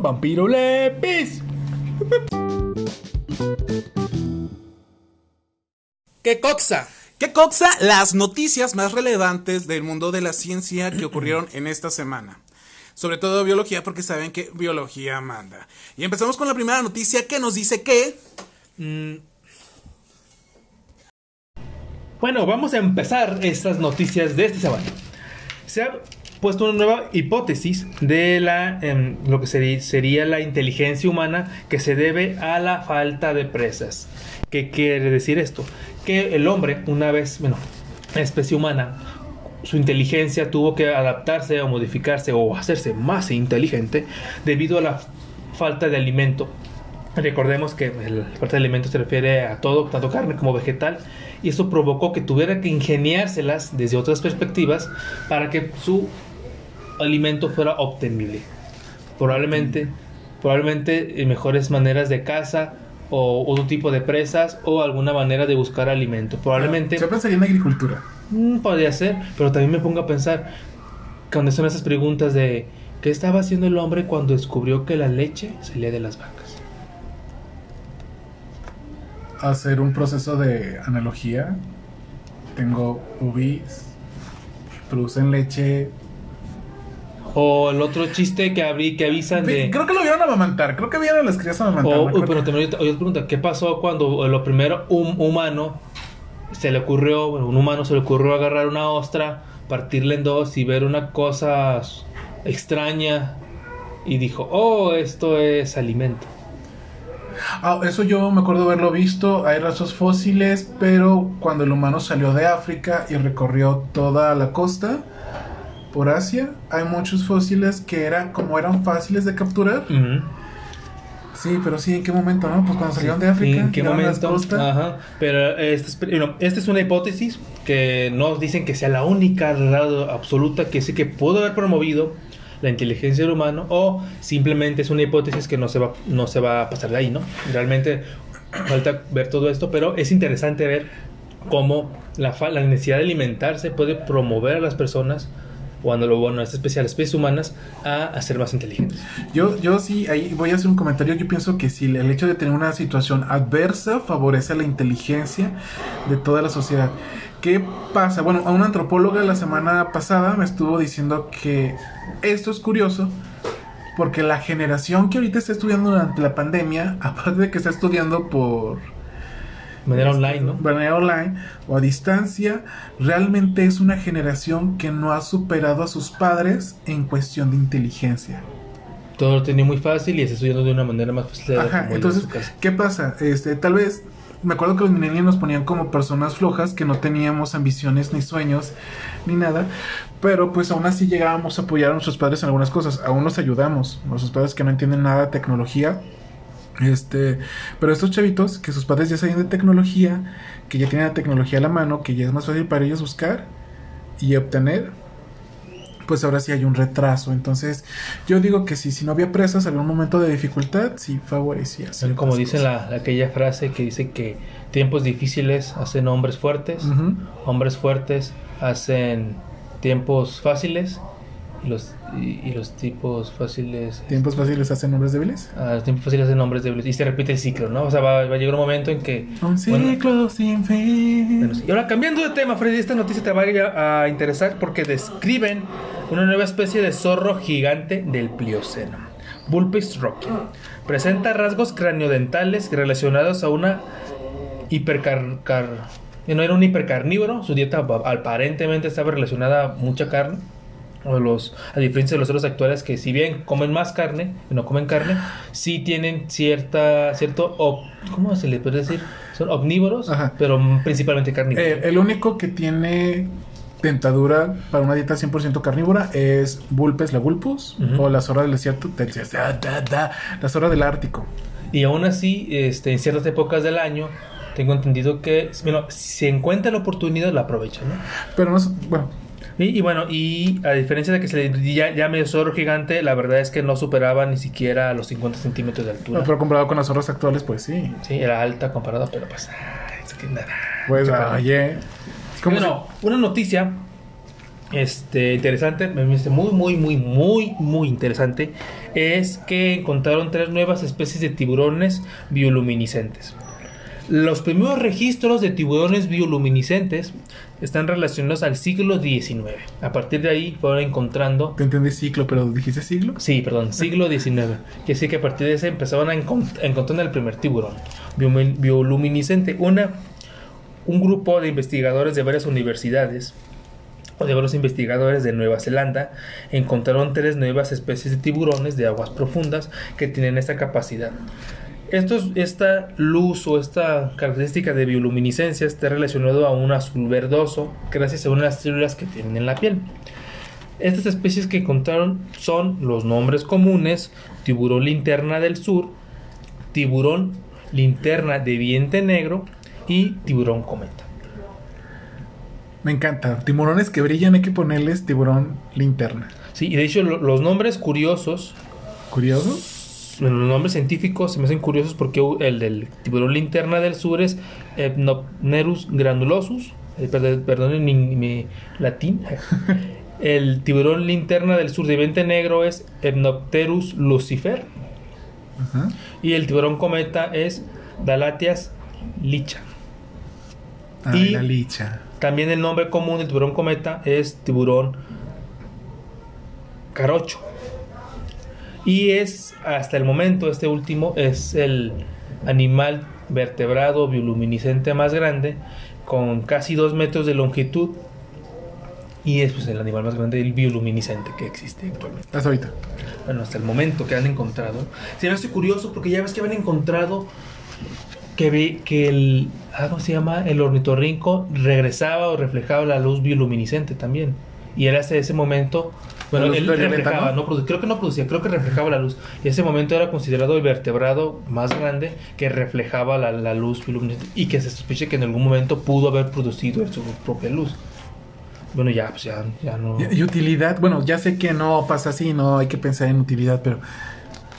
Vampiro Lepis. ¿Qué coxa? ¿Qué coxa? Las noticias más relevantes del mundo de la ciencia que ocurrieron en esta semana. Sobre todo biología, porque saben que biología manda. Y empezamos con la primera noticia que nos dice que... Mm. Bueno, vamos a empezar estas noticias de esta semana. Se ha puesto una nueva hipótesis de la, em, lo que sería, la inteligencia humana que se debe a la falta de presas. ¿Qué quiere decir esto? Que el hombre, una vez, bueno, especie humana, su inteligencia tuvo que adaptarse o modificarse o hacerse más inteligente debido a la falta de alimento. Recordemos que la falta de alimento se refiere a todo, tanto carne como vegetal, y eso provocó que tuviera que ingeniárselas desde otras perspectivas para que su alimento fuera obtenible. Probablemente, probablemente mejores maneras de caza o otro tipo de presas o alguna manera de buscar alimento. Probablemente... Yo pensaría en agricultura. Mm, podría ser, pero también me pongo a pensar cuando son esas preguntas de ¿qué estaba haciendo el hombre cuando descubrió que la leche salía de las vacas? Hacer un proceso de analogía. Tengo boobies, producen leche. O el otro chiste que abrí, que avisan de. Creo que lo vieron amamantar. Creo que vieron a las crías amamantar. O, uy, pero también otra pregunta: ¿qué pasó cuando lo primero un humano se le ocurrió, bueno, un humano se le ocurrió agarrar una ostra, partirla en dos y ver una cosa extraña y dijo, oh, esto es alimento. Ah, eso yo me acuerdo haberlo visto, hay rastros fósiles, pero cuando el humano salió de África y recorrió toda la costa por Asia, hay muchos fósiles que eran como eran fáciles de capturar. Sí, pero sí, ¿en qué momento, no? Pues cuando salieron de África. ¿En qué momento? Ajá. Pero esta es, esta es una hipótesis que no dicen que sea la única absoluta que sí que pudo haber promovido la inteligencia del humano o simplemente es una hipótesis que no se va, no se va a pasar de ahí, ¿no? Realmente falta ver todo esto, pero es interesante ver cómo la, la necesidad de alimentarse puede promover a las personas cuando lo bueno es especial especies humanas a, ser más inteligentes. Yo, yo sí, ahí voy a hacer un comentario. Yo pienso que si el hecho de tener una situación adversa favorece la inteligencia de toda la sociedad. ¿Qué pasa? Bueno, a una antropóloga la semana pasada me estuvo diciendo que esto es curioso porque la generación que ahorita está estudiando durante la pandemia, aparte de que está estudiando por manera online, ¿no? manera online o a distancia, realmente es una generación que no ha superado a sus padres en cuestión de inteligencia. Todo lo tenía muy fácil y está estudiando de una manera más fácil. Ajá, entonces, ¿qué pasa? Este, tal vez me acuerdo que los millennials nos ponían como personas flojas, que no teníamos ambiciones ni sueños ni nada, pero pues aún así llegábamos a apoyar a nuestros padres en algunas cosas, aún nos ayudamos, nuestros padres que no entienden nada de tecnología, este, pero estos chavitos que sus padres ya saben de tecnología, que ya tienen la tecnología a la mano, que ya es más fácil para ellos buscar y obtener, pues ahora sí hay un retraso. Entonces, yo digo que si, si no había presas, un momento de dificultad, sí favorecía. Como dice la, aquella frase que dice que tiempos difíciles hacen hombres fuertes, hombres fuertes hacen tiempos fáciles y los, y, los tipos fáciles. ¿Tiempos fáciles hacen hombres débiles? Ah, los tiempos fáciles hacen hombres débiles. Y se repite el ciclo, ¿no? O sea, va, va a llegar un momento en que. Un ciclo sin fin. y ahora, cambiando de tema, Freddy, esta noticia te va a interesar porque describen una nueva especie de zorro gigante del Plioceno. Vulpes rocky. Presenta rasgos craniodentales relacionados a una hipercar. no era un hipercarnívoro, su dieta aparentemente estaba relacionada a mucha carne o los, a diferencia de los otros actuales que si bien comen más carne, no comen carne, sí tienen cierta, cierto, ¿cómo se le puede decir? Son omnívoros, pero principalmente carnívoros. Eh, el único que tiene dentadura para una dieta 100% carnívora es Vulpes, la Vulpus, o la zorra del desierto, la zorra del Ártico. Y aún así, este, en ciertas épocas del año, tengo entendido que, bueno, si encuentra la oportunidad, la aprovechan, ¿no? Pero no, bueno, y, bueno, y a diferencia de que se le llame zorro gigante, la verdad es que no superaba ni siquiera los 50 centímetros de altura. pero comparado con las zorras actuales, pues sí. Sí, era alta comparada, pero pues. es que nada. Pues, oye. Bueno, una noticia este, interesante, muy, muy, muy, muy, muy interesante, es que encontraron tres nuevas especies de tiburones bioluminiscentes. Los primeros registros de tiburones bioluminiscentes están relacionados al siglo XIX. A partir de ahí fueron encontrando... Te entendí ciclo, pero dijiste siglo. Sí, perdón, siglo XIX. Que sí que a partir de ese empezaban a, encont- a encontrar el primer tiburón biolumi- bioluminiscente. Una, un grupo de investigadores de varias universidades o de varios investigadores de Nueva Zelanda encontraron tres nuevas especies de tiburones de aguas profundas que tienen esta capacidad. Esta luz o esta característica de bioluminiscencia está relacionado a un azul verdoso gracias a unas células que tienen en la piel. Estas especies que encontraron son los nombres comunes tiburón linterna del sur, tiburón linterna de diente negro y tiburón cometa. Me encanta. Tiburones que brillan hay que ponerles tiburón linterna. Sí, y de hecho lo- los nombres curiosos, ¿Curioso? bueno, los nombres científicos se me hacen curiosos porque el del tiburón linterna del sur es Epnopnerus granulosus, eh, perdón, perdonen mi, mi latín. El tiburón linterna del sur de diente negro es Epnopterus lucifer y el tiburón cometa es Dalatias licha. Ay, Y- la licha. También el nombre común del tiburón cometa es tiburón carocho. Y es, hasta el momento, este último es el animal vertebrado bioluminiscente más grande, con casi 2 metros de longitud. Y es pues, el animal más grande del bioluminiscente que existe actualmente. Hasta ahorita. Bueno, hasta el momento que han encontrado. Se me hace curioso porque ya ves que habían encontrado que, vi- que el. ah, ¿Cómo se llama? El ornitorrinco regresaba o reflejaba la luz bioluminiscente también. Y era hasta ese momento. Bueno, ¿La luz él reflejaba, no? creo que no producía, creo que reflejaba la luz. Y ese momento era considerado el vertebrado más grande que reflejaba la, la luz bioluminiscente y que se sospecha que en algún momento pudo haber producido su propia luz. Bueno, ya, pues ya, ya no. Y utilidad. Bueno, ya sé que no pasa así, no hay que pensar en utilidad, pero.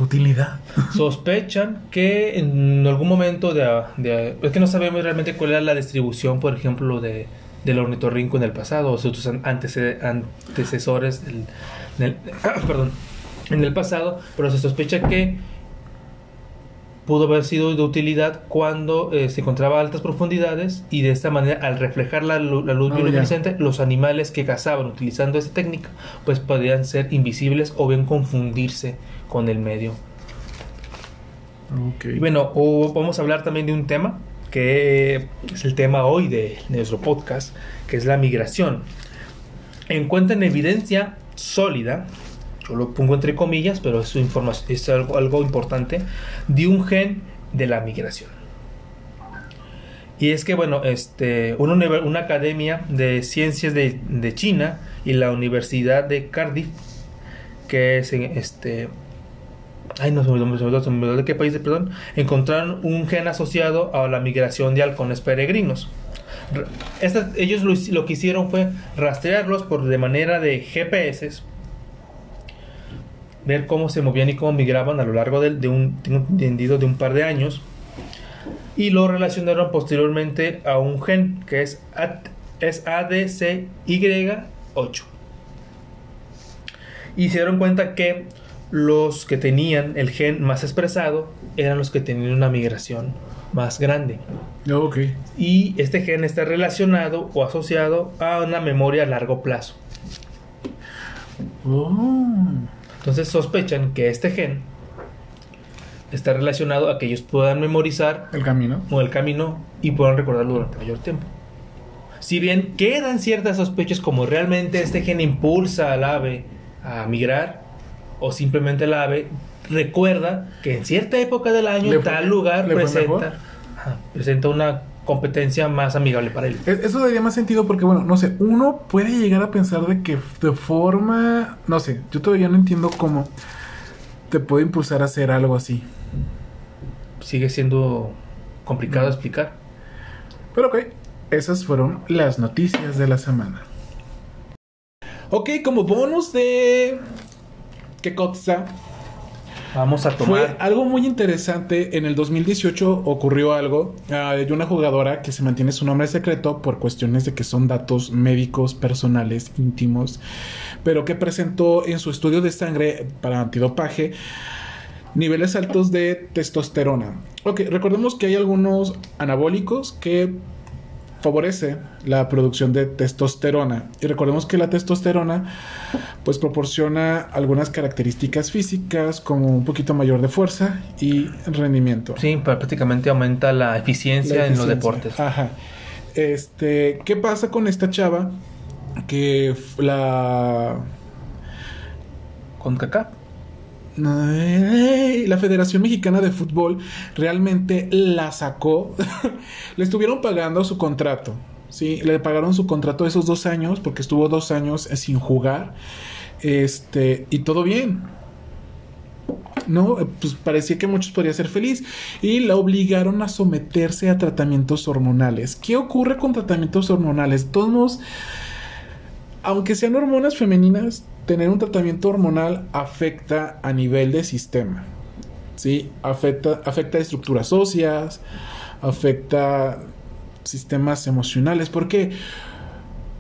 Utilidad. Sospechan que en algún momento de, de- es que no sabemos realmente cuál era la distribución, por ejemplo, de del ornitorrinco en el pasado o sus an- antece- antecesores del, en el pasado, pero se sospecha que pudo haber sido de utilidad cuando eh, se encontraba a altas profundidades y de esta manera al reflejar la, lu- la luz Oh, bioluminiscente los animales que cazaban utilizando esta técnica pues podían ser invisibles o bien confundirse con el medio Ok. y bueno, o vamos a hablar también de un tema que es el tema hoy de, de nuestro podcast, que es la migración. Encuentran evidencia sólida, yo lo pongo entre comillas, pero es, es algo, importante, de un gen de la migración. Y es que, bueno, este, una, una academia de ciencias de, de China y la Universidad de Cardiff, que es en, este, Ay, no se me de qué país, perdón. Encontraron un gen asociado a la migración de halcones peregrinos. Ellos lo, lo que hicieron fue rastrearlos por de manera de GPS, ver cómo se movían y cómo migraban a lo largo del- de, un, tengo entendido, de un par de años, y lo relacionaron posteriormente a un gen que es, es ADCY8 y se dieron cuenta que los que tenían el gen más expresado eran los que tenían una migración más grande. Ok. Y este gen está relacionado o asociado a una memoria a largo plazo. Oh. Entonces sospechan que este gen está relacionado a que ellos puedan memorizar El camino. o el camino y puedan recordarlo durante mayor tiempo. Si bien quedan ciertas sospechas como realmente este gen impulsa al ave a migrar o simplemente el ave recuerda que en cierta época del año ¿Le fue- tal lugar presenta, ajá, presenta una competencia más amigable para él. Es- Eso daría más sentido porque, bueno, no sé, uno puede llegar a pensar de que de forma, no sé, yo todavía no entiendo cómo te puede impulsar a hacer algo así. Sigue siendo complicado explicar. Pero ok, esas fueron las noticias de la semana. Ok, como bonus de... ¿Qué cosa? Vamos a Fue tomar. algo muy interesante. En el 2018 ocurrió algo. Ah, Hay una jugadora que se mantiene su nombre secreto por cuestiones de que son datos médicos, personales, íntimos, pero que presentó en su estudio de sangre para antidopaje niveles altos de testosterona. Ok, recordemos que hay algunos anabólicos que favorece la producción de testosterona. Y recordemos que la testosterona pues proporciona algunas características físicas como un poquito mayor de fuerza y rendimiento. Sí, prácticamente aumenta la eficiencia, La en los deportes. Ajá. Este, ¿qué pasa con esta chava? Que la Con caca. La Federación Mexicana de Fútbol realmente la sacó. le estuvieron pagando su contrato. Sí, le pagaron su contrato esos dos años porque estuvo dos años eh, sin jugar. Este, y todo bien. No, Eh, pues parecía que muchos podrían ser feliz. Y la obligaron a someterse a tratamientos hormonales. ¿Qué ocurre con tratamientos hormonales? Todos aunque sean hormonas femeninas, tener un tratamiento hormonal afecta a nivel de sistema. ¿Sí? Afecta, afecta estructuras óseas, afecta sistemas emocionales. ¿Por qué?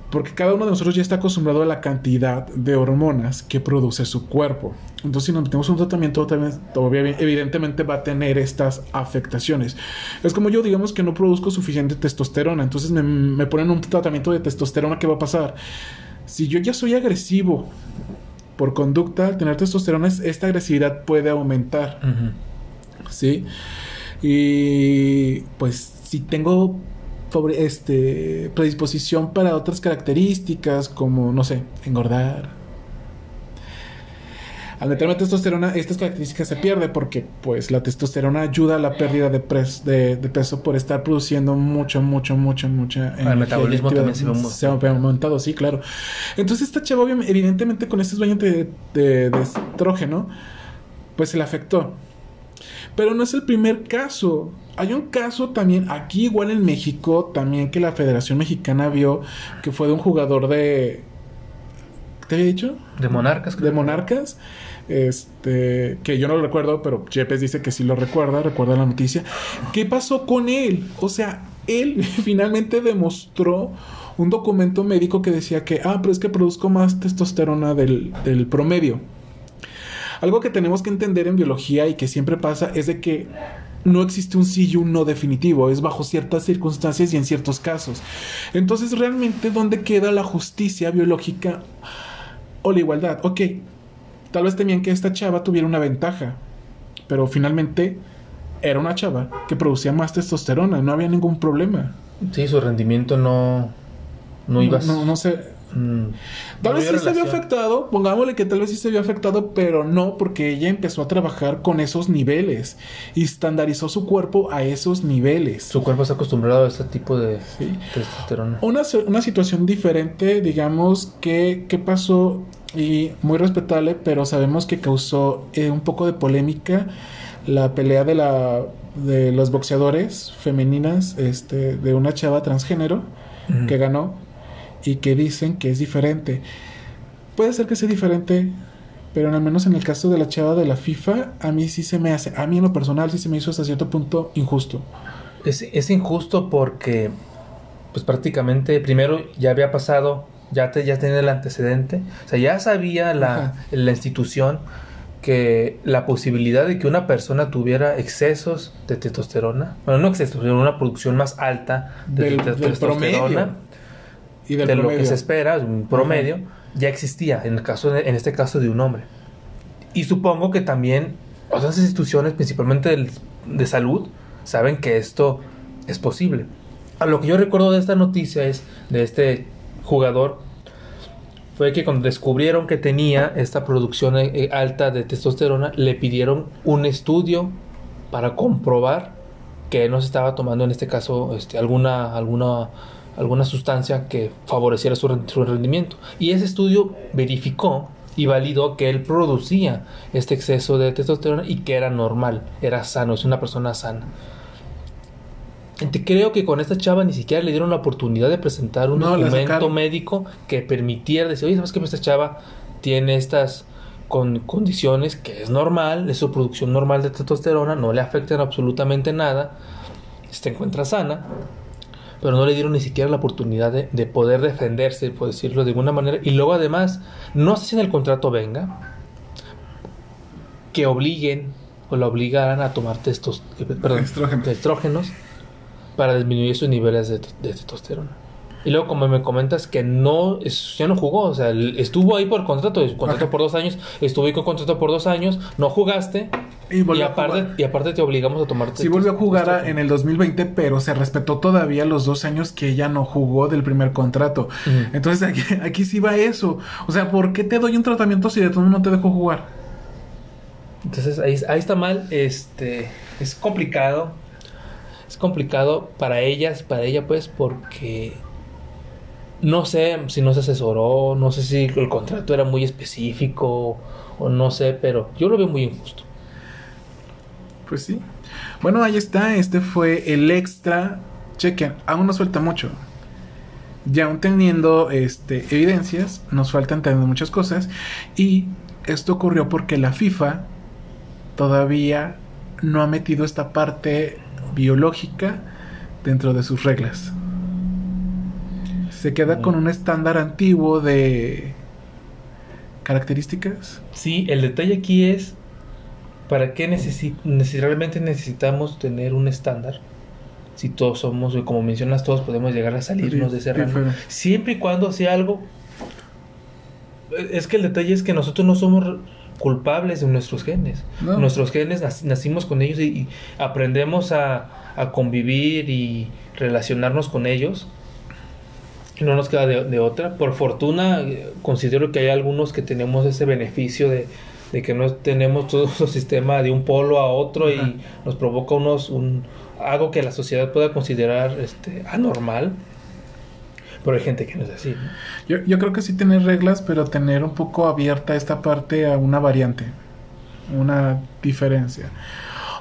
Porque cada uno de nosotros ya está acostumbrado a la cantidad de hormonas que produce su cuerpo. Entonces, si nos metemos un tratamiento, también, evidentemente va a tener estas afectaciones. Es como yo, digamos que no produzco suficiente testosterona. Entonces me, me ponen un tratamiento de testosterona. ¿Qué va a pasar? Si yo ya soy agresivo por conducta, al tener testosterona, es- esta agresividad puede aumentar. ¿sí? Y pues si tengo este, predisposición para otras características como, no sé, engordar. Al meterme testosterona, estas características se pierden porque pues la testosterona ayuda a la pérdida de, pres- de, de peso por estar produciendo mucho, mucho, mucho, mucha energía metabolismo también se ve mu- se ha aumentado, sí, claro. Entonces esta chava evidentemente con estos baños de, de, de estrógeno, pues se le afectó. Pero no es el primer caso. Hay un caso también aquí, igual en México, también que la Federación Mexicana vio que fue de un jugador de. ¿Te había dicho? De monarcas, creo. De Monarcas. Este, que yo no lo recuerdo, pero Yepes dice que sí lo recuerda, recuerda la noticia. ¿Qué pasó con él? O sea, él finalmente demostró un documento médico que decía que, ah, pero es que produzco más testosterona del, promedio. Algo que tenemos que entender en biología y que siempre pasa es de que no existe un sí y un no definitivo, es bajo ciertas circunstancias y en ciertos casos. Entonces, realmente, ¿dónde queda la justicia biológica o la igualdad? Ok, tal vez temían que esta chava tuviera una ventaja, pero finalmente era una chava que producía más testosterona, no había ningún problema. Sí, su rendimiento no. No iba a- no, no sé, mm, Tal no vez sí se vio afectado, pongámosle que tal vez sí se vio afectado, pero no porque ella empezó a trabajar con esos niveles y estandarizó su cuerpo a esos niveles. Su cuerpo está acostumbrado a este tipo de Sí. testosterona. Una, una situación diferente, digamos, que, que pasó y muy respetable, pero sabemos que causó eh, un poco de polémica la pelea de la de los boxeadores femeninas este, de una chava transgénero que ganó y que dicen que es diferente. Puede ser que sea diferente, pero al menos en el caso de la chava de la FIFA, a mí sí se me hace, a mí en lo personal sí se me hizo hasta cierto punto injusto. Es, es injusto porque, pues prácticamente, primero ya había pasado, ya, te, ya tenía el antecedente, o sea, ya sabía la, la institución que la posibilidad de que una persona tuviera excesos de testosterona, bueno, no excesos, sino una producción más alta de, Del- te- del testosterona, promedio. Y del de lo que promedio. se espera, un promedio, ya existía en el caso de- en este caso de un hombre. Y supongo que también otras instituciones, principalmente del- de salud, saben que esto es posible. A lo que yo recuerdo de esta noticia es de este jugador fue que cuando descubrieron que tenía esta producción eh, eh, alta de testosterona, le pidieron un estudio para comprobar que no se estaba tomando en este caso este, alguna, alguna, alguna sustancia que favoreciera su, su rendimiento. Y ese estudio verificó y validó que él producía este exceso de testosterona y que era normal, era sano, es una persona sana. Te- Creo que con esta chava ni siquiera le dieron la oportunidad de presentar un No, documento médico que permitiera decir, oye, ¿sabes que esta chava tiene estas con condiciones que es normal, es su producción normal de testosterona, no le afectan absolutamente nada, se encuentra sana, pero no le dieron ni siquiera la oportunidad de, de poder defenderse, por decirlo de alguna manera, y luego además, no sé si en el contrato venga, que obliguen o la obligaran a tomar testos, eh, perdón, Estrógenos. estrógenos para disminuir sus niveles de, de testosterona. Y luego, como me comentas que no, es- ya no jugó, o sea, estuvo ahí por contrato, contrato Ajá. por dos años, estuvo ahí con contrato por dos años, no jugaste, Y y, aparte, y aparte te obligamos a tomarte. Sí volvió a jugar a- en el 2020, pero se respetó todavía los dos años que ella no jugó del primer contrato. Entonces aquí, aquí sí va eso. O sea, ¿por qué te doy un tratamiento si de todo no te dejo jugar? Entonces ahí, ahí está mal, este, es complicado, es complicado para ellas, para ella pues, porque no sé si no se asesoró, no sé si el contrato era muy específico o no sé, pero yo lo veo muy injusto. Pues sí. Bueno, ahí está. Este fue el extra. Chequen, aún nos falta mucho. Ya aún teniendo este, evidencias, nos falta entender muchas cosas. Y esto ocurrió porque la FIFA todavía no ha metido esta parte biológica dentro de sus reglas. Se queda con un estándar antiguo de características. Sí, el detalle aquí es para qué necesi- realmente necesitamos tener un estándar. Si todos somos, como mencionas, todos podemos llegar a salirnos de ese rango. Diferente. Siempre y cuando sea algo. Es que el detalle es que nosotros no somos culpables de nuestros genes. No. Nuestros genes nac- nacimos con ellos y, y aprendemos a, a convivir y relacionarnos con ellos. Y no nos queda de, de otra. Por fortuna, eh, considero que hay algunos que tenemos ese beneficio de, de que no tenemos todo el sistema de un polo a otro Ajá. y nos provoca unos un, algo que la sociedad pueda considerar este, anormal. Pero hay gente que no es así. ¿no? Yo, yo creo que sí tener reglas, pero tener un poco abierta esta parte a una variante, una diferencia.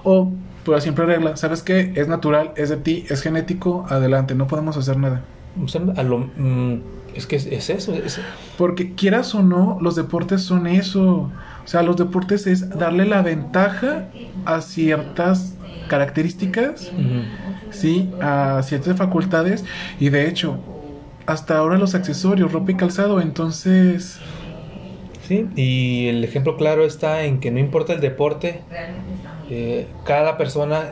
O, pero siempre regla, ¿sabes qué? Es natural, es de ti, es genético, adelante, no podemos hacer nada. O sea, a lo- mm, es que es, es eso. es- Porque quieras o no, los deportes son eso. O sea, los deportes es darle la ventaja a ciertas características, Ujú. sí, a ciertas facultades. Y de hecho, hasta ahora los accesorios, ropa y calzado, entonces... Sí, y el ejemplo claro está en que no importa el deporte, eh, cada persona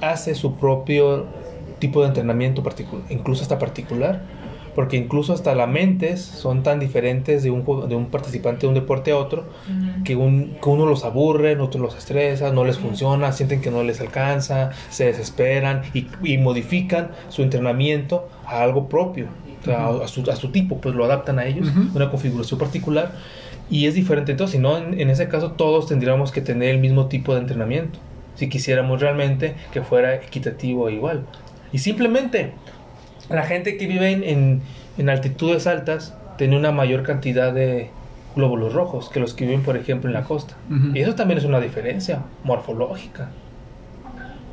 hace su propio tipo de entrenamiento particular, incluso hasta particular, porque incluso hasta las mentes son tan diferentes de un, de un participante de un deporte a otro, que, un, que uno los aburre, otros los estresa, no les funciona, sienten que no les alcanza, se desesperan y, y modifican su entrenamiento a algo propio, o sea, a, a su, a su tipo, pues lo adaptan a ellos, una configuración particular y es diferente. Entonces, si no, en, en ese caso todos tendríamos que tener el mismo tipo de entrenamiento, si quisiéramos realmente que fuera equitativo e igual. Y simplemente la gente que vive en, en, en altitudes altas tiene una mayor cantidad de glóbulos rojos que los que viven, por ejemplo, en la costa. Y eso también es una diferencia morfológica.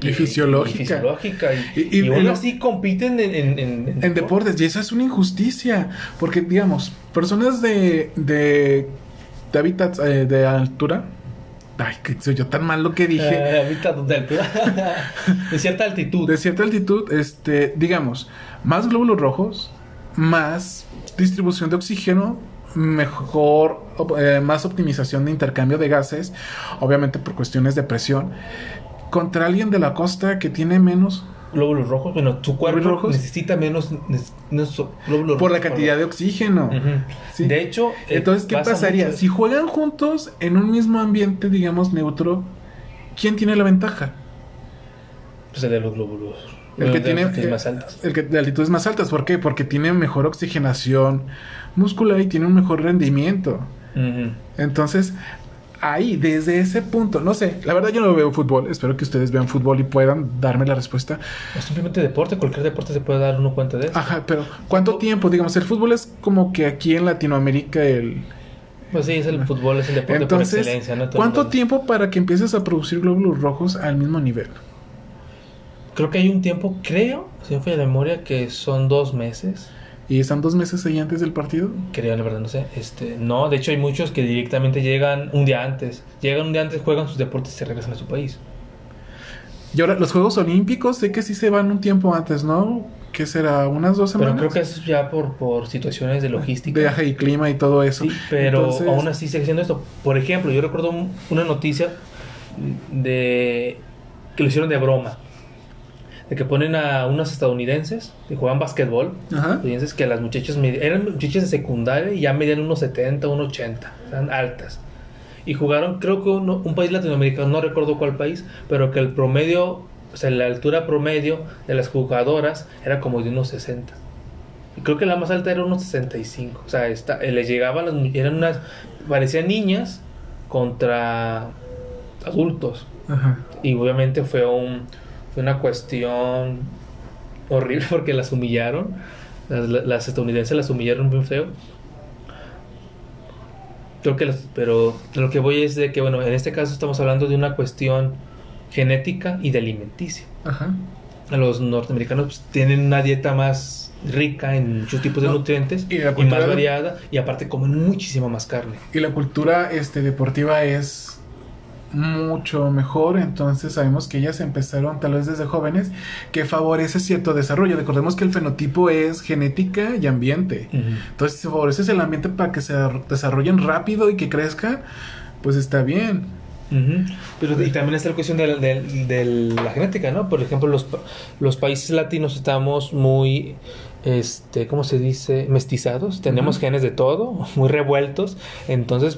Y fisiológica. Y, fisiológica. Y, Y- y- y aún y lo- así compiten en, en, en- En deportes, y eso es una injusticia, porque digamos, personas de, de, de hábitats eh, de altura, ay, que soy yo tan mal lo que dije, Eh, ahorita de altura. de cierta altitud. de cierta altitud, este, digamos, más glóbulos rojos, más distribución de oxígeno, mejor, eh, más optimización de intercambio de gases, obviamente por cuestiones de presión, contra alguien de la costa que tiene menos glóbulos rojos. Bueno, tu cuerpo ¿Glóbulos rojos? necesita menos, neces- menos glóbulos por la rojos. cantidad de oxígeno. Sí. De hecho, eh, Entonces, ¿qué pasa pasaría? mucho Si juegan juntos en un mismo ambiente, digamos, neutro, ¿quién tiene la ventaja? Pues el de los glóbulos. El que de tiene altitudes eh, más altas. el que de altitudes más altas, ¿por qué? Porque tiene mejor oxigenación muscular y tiene un mejor rendimiento. Entonces, ahí, desde ese punto, no sé, la verdad yo no veo fútbol, espero que ustedes vean fútbol y puedan darme la respuesta. O simplemente deporte, cualquier deporte se puede dar uno cuenta de eso. Ajá, pero ¿cuánto tiempo? Digamos, el fútbol es como que aquí en Latinoamérica el... Pues sí, es el fútbol, es el deporte por Entonces, excelencia, ¿no? ¿cuánto mundo- tiempo para que empieces a producir glóbulos rojos al mismo nivel? Creo que hay un tiempo, creo, si no falla la memoria, que son dos meses. ¿Y están dos meses ahí antes del partido? Creo, la verdad, no sé. Este, no, de hecho hay muchos que directamente llegan un día antes. Llegan un día antes, juegan sus deportes y se regresan a su país. Y ahora, los Juegos Olímpicos, sé que sí se van un tiempo antes, ¿no? ¿Qué será? ¿Unas dos semanas? Pero creo que eso es ya por, por situaciones de logística. Viaje y clima y todo eso. Sí, pero Entonces- aún así sigue siendo esto. Por ejemplo, yo recuerdo un- una noticia de que lo hicieron de broma. De que ponen a unos estadounidenses que juegan básquetbol. Ajá. Estadounidenses que las muchachas eran muchachas de secundaria y ya medían unos 70, unos 80. Eran altas. Y jugaron, creo que uno- un país latinoamericano, no recuerdo cuál país, pero que el promedio, o sea, la altura promedio de las jugadoras era como de unos 60. Y creo que la más alta era unos 65. O sea, esta, eh, les llegaban las eran unas, parecían niñas contra adultos. Ajá. Y obviamente fue un fue una cuestión horrible porque las humillaron. Las, las estadounidenses las humillaron bien feo. Creo que las- pero lo que voy es de que, bueno, en este caso estamos hablando de una cuestión genética y de alimenticia. Ajá. Los norteamericanos pues, tienen una dieta más rica en muchos tipos de No, nutrientes y y, la más variada y aparte comen muchísima más carne. Y la cultura este, deportiva es mucho mejor, entonces sabemos que ellas empezaron tal vez desde jóvenes, que favorece cierto desarrollo. Recordemos que el fenotipo es genética y ambiente. Entonces, si favoreces el ambiente para que se desarrollen rápido y que crezcan, pues está bien. Pero y también está la cuestión de, la- de- de la genética, ¿no? Por ejemplo, los, los países latinos estamos muy, este, ¿cómo se dice? Mestizados. Tenemos genes de todo, muy revueltos. Entonces,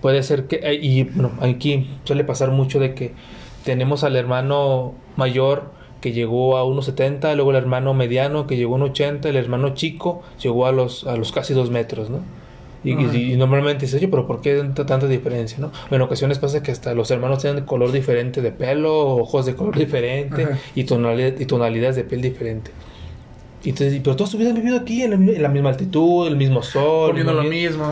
puede ser que, eh, y bueno, aquí suele pasar mucho de que tenemos al hermano mayor que llegó a 1,70, luego el hermano mediano que llegó a 1,80, el hermano chico llegó a los, a los casi 2 metros, ¿no? Y, y- Ajá. y normalmente dices, oye, pero ¿por qué tanta, diferencia, no? En ocasiones pasa que hasta los hermanos tienen color diferente de pelo, ojos de color diferente Ajá. y, tonalidad, y tonalidades de piel diferente. Y entonces, pero toda su vida han vivido aquí en la, en la misma altitud, el mismo sol. Poniendo lo mismo.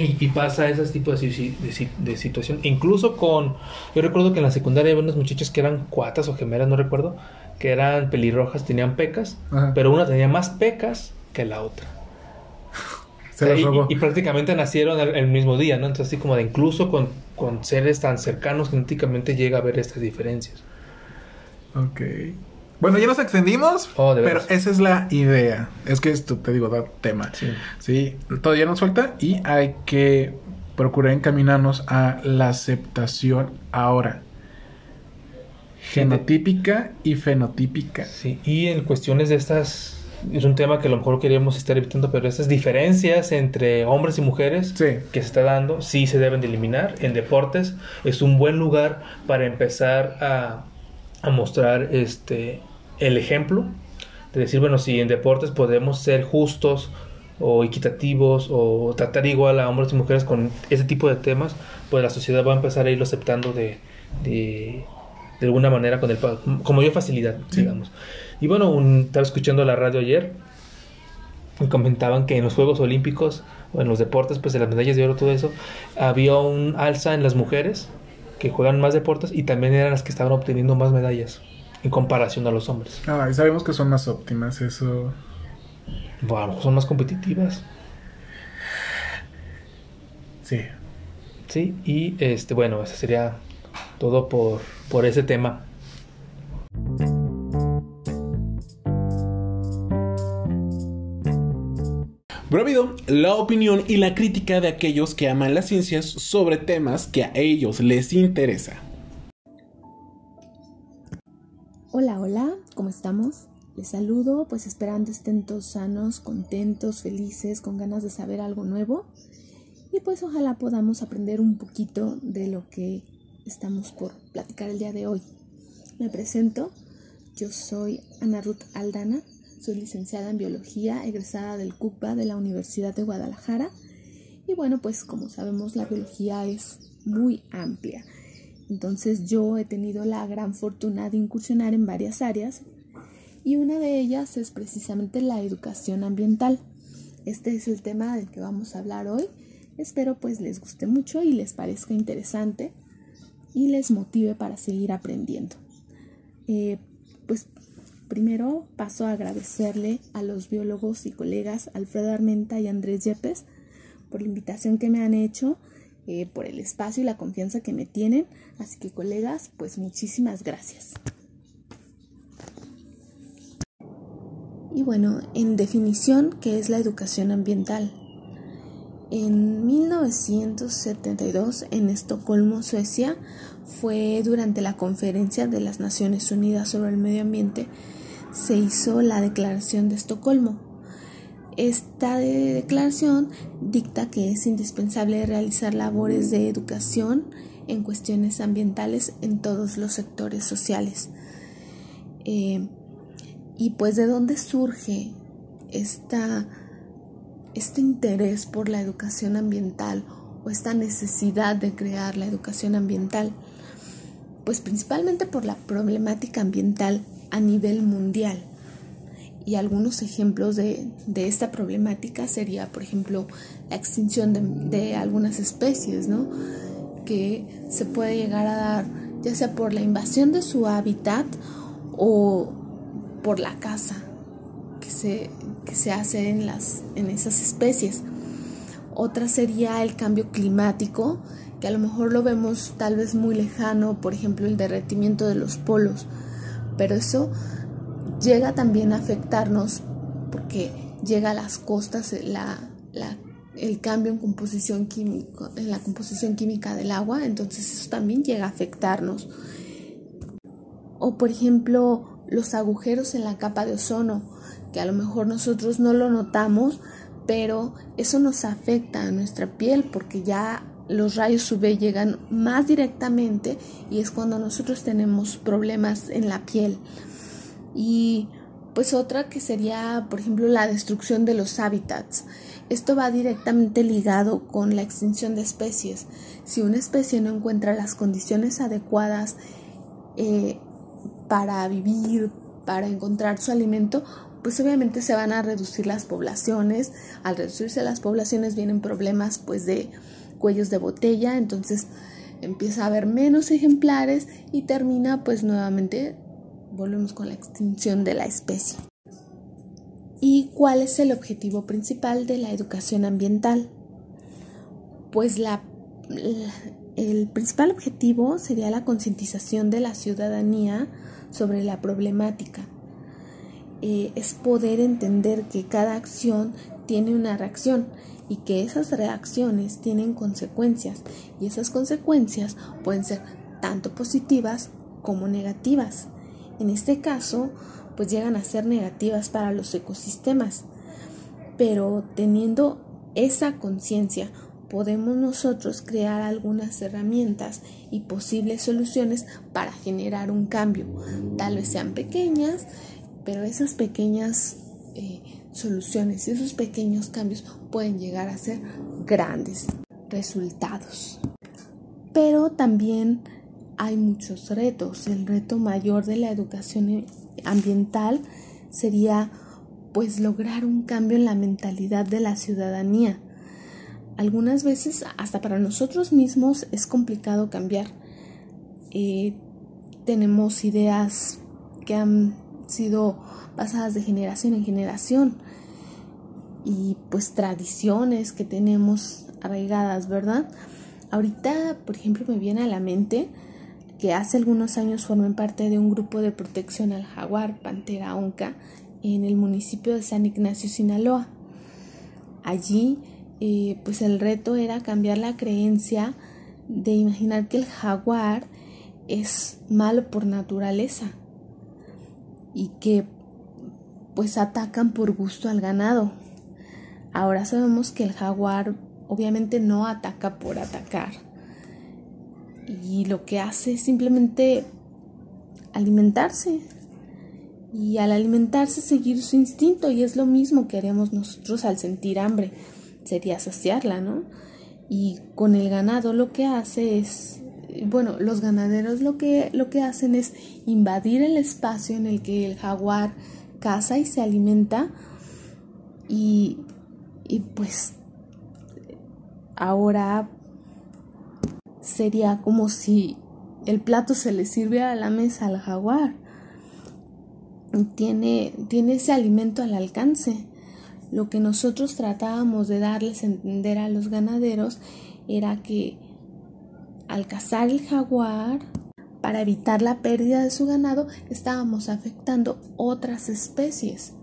Y, y pasa ese tipo de, de, de situación. Incluso con. Yo recuerdo que en la secundaria había unas muchachas que eran cuatas o gemelas, no recuerdo. Que eran pelirrojas, tenían pecas. Ajá. Pero una tenía más pecas que la otra. Se y, y prácticamente nacieron el, el mismo día, ¿no? Entonces, así como de incluso con, con seres tan cercanos genéticamente llega a haber estas diferencias. Ok. Bueno, ya nos extendimos, Oh, pero esa es la idea. Es que esto, te digo, da tema. Sí. Sí, todavía nos falta y hay que procurar encaminarnos a la aceptación ahora. Genotípica y fenotípica. Sí, y en cuestiones de estas, es un tema que a lo mejor queríamos estar evitando, pero estas diferencias entre hombres y mujeres Sí. que se está dando, sí se deben de eliminar. En deportes es un buen lugar para empezar a, a mostrar este el ejemplo, de decir, bueno, si en deportes podemos ser justos o equitativos o tratar igual a hombres y mujeres con ese tipo de temas, pues la sociedad va a empezar a irlo aceptando de, de, de alguna manera con el con mayor facilidad, digamos. Y bueno, un- estaba escuchando la radio ayer y comentaban que en los Juegos Olímpicos o en los deportes, pues en las medallas de oro, todo eso, había un alza en las mujeres que juegan más deportes y también eran las que estaban obteniendo más medallas en comparación a los hombres. Ah, y sabemos que son más óptimas, eso. Bueno, son más competitivas. Sí. Sí, y este, bueno, eso sería todo por, por ese tema. Brovido, la opinión y la crítica de aquellos que aman las ciencias sobre temas que a ellos les interesa. Hola, hola, ¿cómo estamos? Les saludo, pues esperando estén todos sanos, contentos, felices, con ganas de saber algo nuevo. Y pues ojalá podamos aprender un poquito de lo que estamos por platicar el día de hoy. Me presento, yo soy Ana Ruth Aldana, soy licenciada en biología, egresada del CUCBA de la Universidad de Guadalajara. Y bueno, pues como sabemos la biología es muy amplia. Entonces yo he tenido la gran fortuna de incursionar en varias áreas y una de ellas es precisamente la educación ambiental. Este es el tema del que vamos a hablar hoy. Espero pues les guste mucho y les parezca interesante y les motive para seguir aprendiendo. Eh, pues primero paso a agradecerle a los biólogos y colegas Alfredo Armenta y Andrés Yepes por la invitación que me han hecho, eh, por el espacio y la confianza que me tienen. Así que colegas, pues muchísimas gracias. Y bueno, en definición, ¿qué es la educación ambiental? En 1972, en Estocolmo, Suecia, fue durante la conferencia de las Naciones Unidas sobre el Medio Ambiente, se hizo la Declaración de Estocolmo. Esta declaración dicta que es indispensable realizar labores de educación en cuestiones ambientales en todos los sectores sociales. Eh, y pues de dónde surge esta este interés por la educación ambiental o esta necesidad de crear la educación ambiental? Pues principalmente por la problemática ambiental a nivel mundial. Y algunos ejemplos de, esta problemática sería, por ejemplo, la extinción de, de algunas especies, ¿no? Que se puede llegar a dar ya sea por la invasión de su hábitat o por la caza que se, que se hace en, las, en esas especies. Otra sería el cambio climático, que a lo mejor lo vemos tal vez muy lejano, por ejemplo el derretimiento de los polos, pero eso llega también a afectarnos porque llega a las costas la, el cambio en composición química, en la composición química del agua, entonces eso también llega a afectarnos. O por ejemplo los agujeros en la capa de ozono, que a lo mejor nosotros no lo notamos, pero eso nos afecta a nuestra piel porque ya los rayos UV llegan más directamente y es cuando nosotros tenemos problemas en la piel. Y pues otra que sería, por ejemplo, la destrucción de los hábitats. Esto va directamente ligado con la extinción de especies. Si una especie no encuentra las condiciones adecuadas eh, para vivir, para encontrar su alimento, pues obviamente se van a reducir las poblaciones. Al reducirse las poblaciones vienen problemas pues de cuellos de botella, entonces empieza a haber menos ejemplares y termina pues nuevamente volvemos con la extinción de la especie. ¿Y cuál es el objetivo principal de la educación ambiental? Pues la, el principal objetivo sería la concientización de la ciudadanía sobre la problemática eh, es poder entender que cada acción tiene una reacción y que esas reacciones tienen consecuencias y esas consecuencias pueden ser tanto positivas como negativas. En este caso, pues llegan a ser negativas para los ecosistemas, pero teniendo esa conciencia podemos nosotros crear algunas herramientas y posibles soluciones para generar un cambio. Tal vez sean pequeñas pero esas pequeñas eh, soluciones esos pequeños cambios pueden llegar a ser grandes resultados. Pero también hay muchos retos. El reto mayor de la educación ambiental sería pues lograr un cambio en la mentalidad de la ciudadanía. Algunas veces hasta para nosotros mismos es complicado cambiar. Eh, tenemos ideas que han sido pasadas de generación en generación y pues tradiciones que tenemos arraigadas, ¿verdad? Ahorita, por ejemplo, me viene a la mente que hace algunos años formé parte de un grupo de protección al jaguar, pantera onca, en el municipio de San Ignacio, Sinaloa. Allí, eh, pues el reto era cambiar la creencia de imaginar que el jaguar es malo por naturaleza y que pues atacan por gusto al ganado. Ahora sabemos que el jaguar obviamente no ataca por atacar y lo que hace es simplemente alimentarse y al alimentarse seguir su instinto y es lo mismo que haremos nosotros al sentir hambre, sería saciarla, ¿no? Y con el ganado lo que hace es bueno, los ganaderos lo que, lo que hacen es invadir el espacio en el que el jaguar caza y se alimenta y, y pues ahora sería como si el plato se le sirviera a la mesa al jaguar. tiene, tiene ese alimento al alcance. Lo que nosotros tratábamos de darles a entender a los ganaderos era que al cazar el jaguar, para evitar la pérdida de su ganado, estábamos afectando otras especies.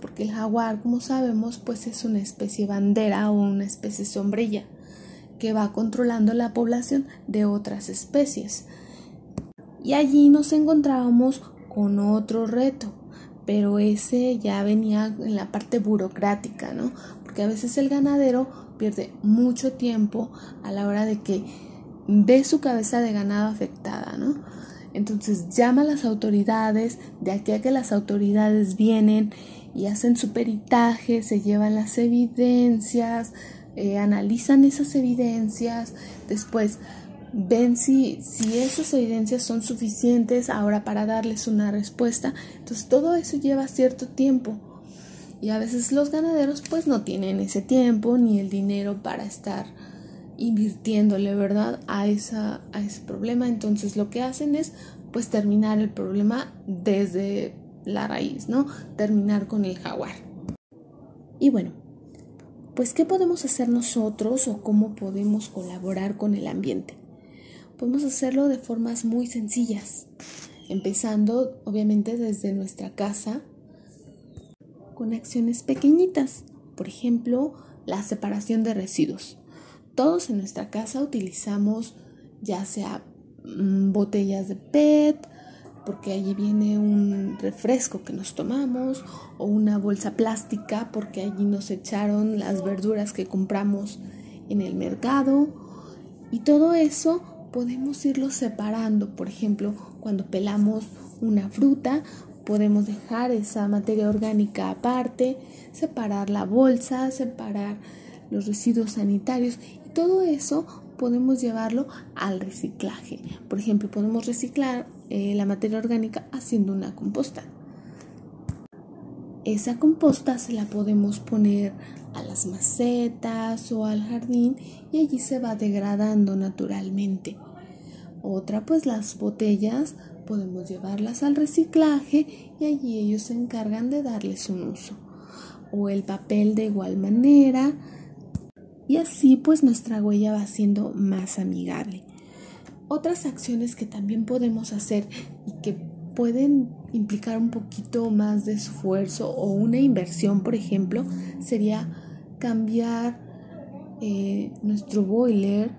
Porque el jaguar, como sabemos, pues es una especie bandera o una especie sombrilla que va controlando la población de otras especies. Y allí nos encontrábamos con otro reto, pero ese ya venía en la parte burocrática, ¿no? Porque a veces el ganadero pierde mucho tiempo a la hora de que ve su cabeza de ganado afectada, ¿no? Entonces llama a las autoridades, de aquí a que las autoridades vienen y hacen su peritaje, se llevan las evidencias, eh, analizan esas evidencias, después ven si, si esas evidencias son suficientes ahora para darles una respuesta. Entonces todo eso lleva cierto tiempo. Y a veces los ganaderos pues no tienen ese tiempo ni el dinero para estar invirtiéndole, ¿verdad? A, esa, a ese problema. Entonces lo que hacen es pues terminar el problema desde la raíz, ¿no? Terminar con el jaguar. Y bueno, pues ¿qué podemos hacer nosotros o cómo podemos colaborar con el ambiente? Podemos hacerlo de formas muy sencillas, empezando obviamente desde nuestra casa con acciones pequeñitas, por ejemplo, la separación de residuos. Todos en nuestra casa utilizamos ya sea mm, botellas de PET, porque allí viene un refresco que nos tomamos, o una bolsa plástica, porque allí nos echaron las verduras que compramos en el mercado. Y todo eso podemos irlo separando. Por ejemplo, cuando pelamos una fruta, podemos dejar esa materia orgánica aparte, separar la bolsa, separar los residuos sanitarios y todo eso podemos llevarlo al reciclaje. Por ejemplo, podemos reciclar eh, la materia orgánica haciendo una composta. Esa composta se la podemos poner a las macetas o al jardín y allí se va degradando naturalmente. Otra, pues las botellas podemos llevarlas al reciclaje y allí ellos se encargan de darles un uso. O el papel de igual manera. Y así pues nuestra huella va siendo más amigable. Otras acciones que también podemos hacer y que pueden implicar un poquito más de esfuerzo o una inversión, por ejemplo, sería cambiar eh, nuestro boiler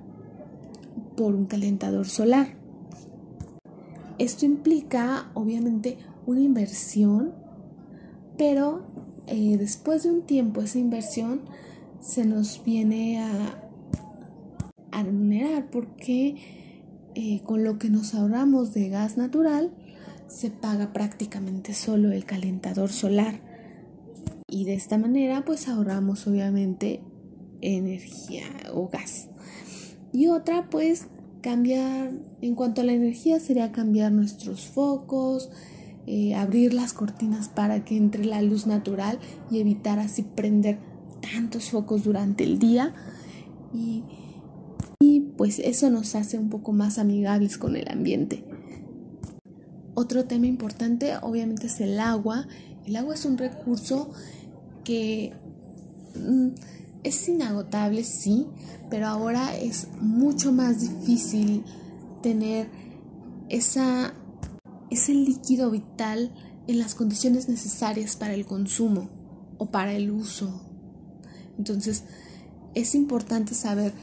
por un calentador solar. Esto implica obviamente una inversión, pero eh, después de un tiempo esa inversión se nos viene a, a remunerar porque eh, con lo que nos ahorramos de gas natural se paga prácticamente solo el calentador solar. Y de esta manera pues ahorramos obviamente energía o gas. Y otra pues cambiar, en cuanto a la energía, sería cambiar nuestros focos, eh, abrir las cortinas para que entre la luz natural y evitar así prender tantos focos durante el día. Y, y pues eso nos hace un poco más amigables con el ambiente. Otro tema importante obviamente es el agua. El agua es un recurso que mm, es inagotable, sí, pero ahora es mucho más difícil tener esa, ese líquido vital en las condiciones necesarias para el consumo o para el uso. Entonces, es importante saber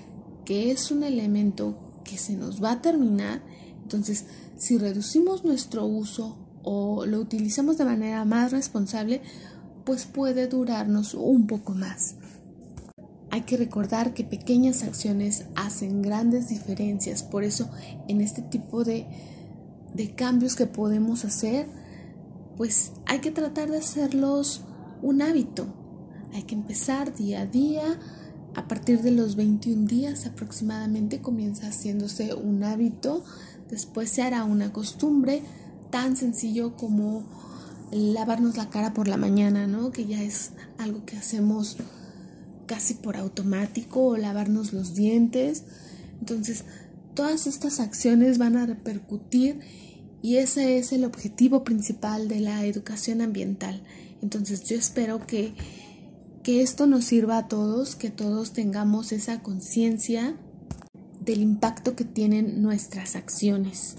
que es un elemento que se nos va a terminar. Entonces, si reducimos nuestro uso o lo utilizamos de manera más responsable, pues puede durarnos un poco más. Hay que recordar que pequeñas acciones hacen grandes diferencias. Por eso en este tipo de, cambios que podemos hacer, pues hay que tratar de hacerlos un hábito. Hay que empezar día a día. A partir de los 21 días aproximadamente comienza haciéndose un hábito. Después se hará una costumbre tan sencillo como lavarnos la cara por la mañana, ¿no? Que ya es algo que hacemos casi por automático o lavarnos los dientes. Entonces, todas estas acciones van a repercutir Y ese es el objetivo principal de la educación ambiental. Entonces yo espero que, que esto nos sirva a todos, que todos tengamos esa conciencia del impacto que tienen nuestras acciones.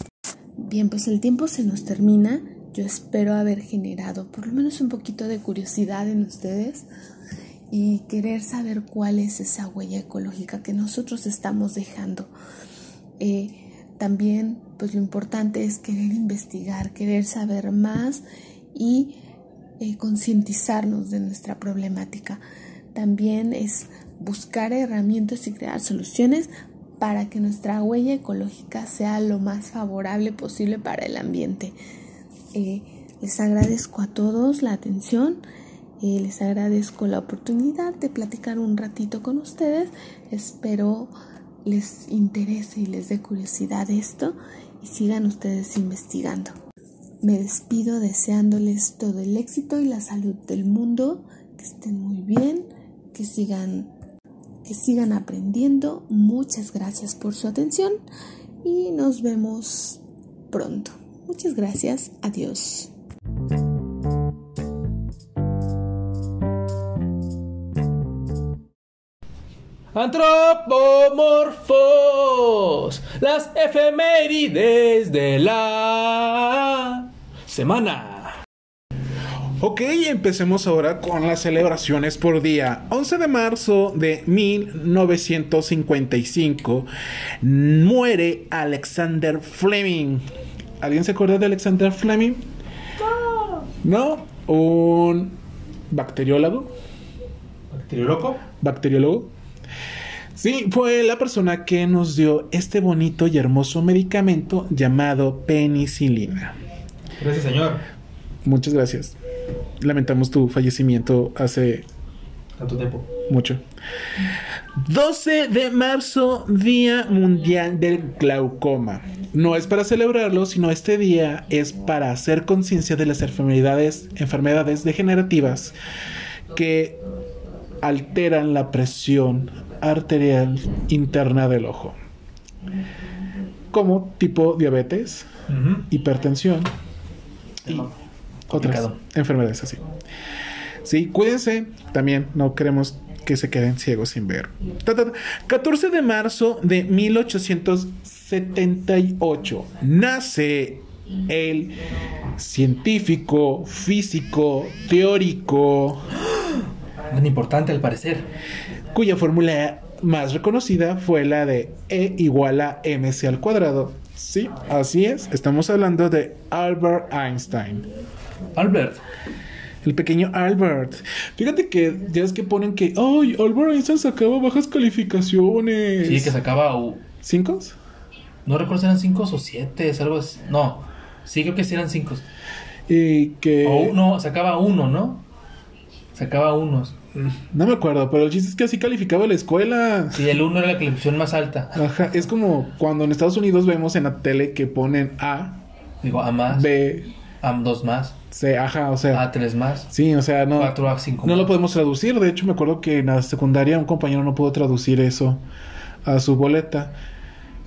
Bien, pues el tiempo se nos termina. Yo espero haber generado por lo menos un poquito de curiosidad en ustedes y querer saber cuál es esa huella ecológica que nosotros estamos dejando. Eh, también, pues lo importante es querer investigar, querer saber más y eh, concientizarnos de nuestra problemática. También es buscar herramientas y crear soluciones para que nuestra huella ecológica sea lo más favorable posible para el ambiente. Eh, les agradezco a todos la atención, eh, les agradezco la oportunidad de platicar un ratito con ustedes. Espero les interese y les dé curiosidad esto y sigan ustedes investigando. Me despido deseándoles todo el éxito y la salud del mundo, que estén muy bien, que sigan que sigan aprendiendo. Muchas gracias por su atención y nos vemos pronto. Muchas gracias. Adiós. Antropomorfos, las efemérides de la semana. Ok, empecemos ahora con las celebraciones por día. 11 de marzo de 1955 muere Alexander Fleming. ¿Alguien se acuerda de Alexander Fleming? No. ¿No? Un bacteriólogo. ¿Bacteriólogo? Bacteriólogo. Sí, fue la persona que nos dio este bonito y hermoso medicamento llamado penicilina. Gracias, señor. Muchas gracias lamentamos tu fallecimiento hace tanto tiempo. Mucho. 12 de marzo, Día Mundial del Glaucoma. No es para celebrarlo, sino este día es para hacer conciencia de las enfermedades, enfermedades degenerativas que alteran la presión arterial interna del ojo. Como tipo diabetes, hipertensión y otras enfermedades así. Sí, cuídense. También no queremos que se queden ciegos sin ver. 14 de marzo de 1878 nace el científico, físico, teórico. Muy importante al parecer. Cuya fórmula más reconocida fue la de E igual a mc al cuadrado. Sí, así es. Estamos hablando de Albert Einstein. Albert. El pequeño Albert. Fíjate que ya es que ponen que, ay, Albert Einstein sacaba bajas calificaciones. Sí, que sacaba. ¿Cinco? No recuerdo si eran cinco o siete, es algo así. No, sí creo que sí eran cinco. Y que. O no, sacaba uno, ¿no? Sacaba unos. No me acuerdo, pero el chiste es que así calificaba la escuela. Sí, el uno era la calificación más alta. Ajá, es como cuando en Estados Unidos vemos en la tele que ponen A. Digo, A más. B. A dos más. C, ajá, o sea. A tres más. Sí, o sea, no. Cuatro A cinco No lo podemos traducir. De hecho, me acuerdo que en la secundaria un compañero no pudo traducir eso a su boleta.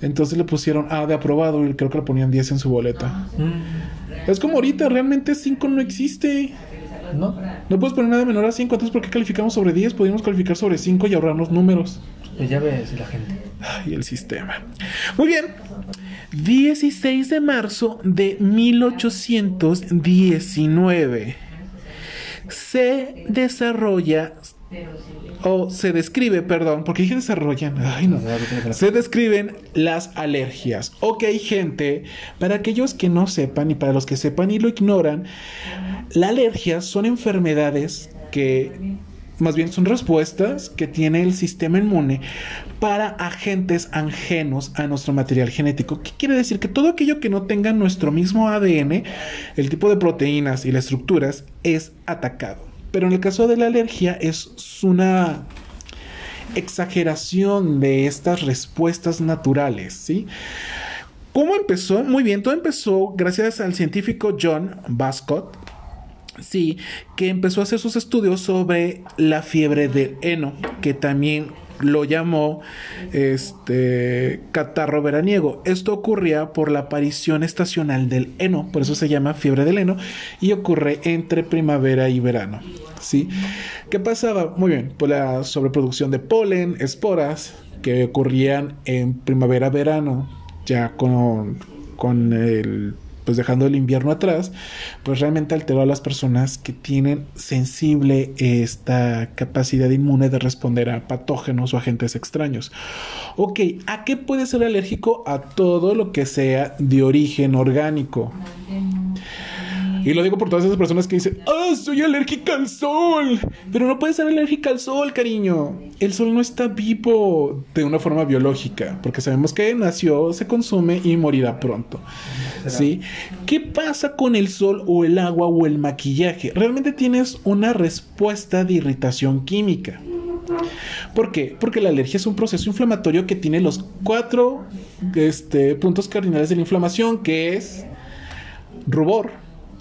Entonces le pusieron A de aprobado y creo que le ponían 10 en su boleta. Mm. Es como ahorita, realmente 5 no existe. No. No puedes poner nada menor a 5, entonces ¿por qué calificamos sobre 10? Podríamos calificar sobre 5 y ahorrarnos números. Pues ya ves la gente. Y el sistema. Muy bien. 16 de marzo de 1819 se desarrolla o se describe, perdón, porque dije desarrollan, ay no, se describen las alergias. Ok, gente, para aquellos que no sepan y para los que sepan y lo ignoran, las alergias son enfermedades que más bien son respuestas que tiene el sistema inmune para agentes ajenos a nuestro material genético. ¿Qué quiere decir? Que todo aquello que no tenga nuestro mismo ADN, el tipo de proteínas y las estructuras, es atacado. Pero en el caso de la alergia es una exageración de estas respuestas naturales, ¿sí? ¿Cómo empezó? Muy bien, todo empezó gracias al científico John Bascott, sí, que empezó a hacer sus estudios sobre la fiebre del heno, que también lo llamó este catarro veraniego. Esto ocurría por la aparición estacional del heno, por eso se llama fiebre del heno y ocurre entre primavera y verano. ¿Sí? ¿Qué pasaba? Muy bien, pues la sobreproducción de polen, esporas que ocurrían en primavera-verano, ya con, con el pues dejando el invierno atrás, pues realmente alteró a las personas que tienen sensible esta capacidad inmune de responder a patógenos o agentes extraños. Ok, ¿a qué puede ser alérgico? A todo lo que sea de origen orgánico. Y lo digo por todas esas personas que dicen, ¡Ah, soy alérgica al sol! Pero no puedes ser alérgica al sol, cariño. El sol no está vivo de una forma biológica, porque sabemos que nació, se consume y morirá pronto. ¿Sí? ¿Qué pasa con el sol o el agua o el maquillaje? Realmente tienes una respuesta de irritación química. ¿Por qué? Porque la alergia es un proceso inflamatorio que tiene los cuatro este, puntos cardinales de la inflamación, que es rubor,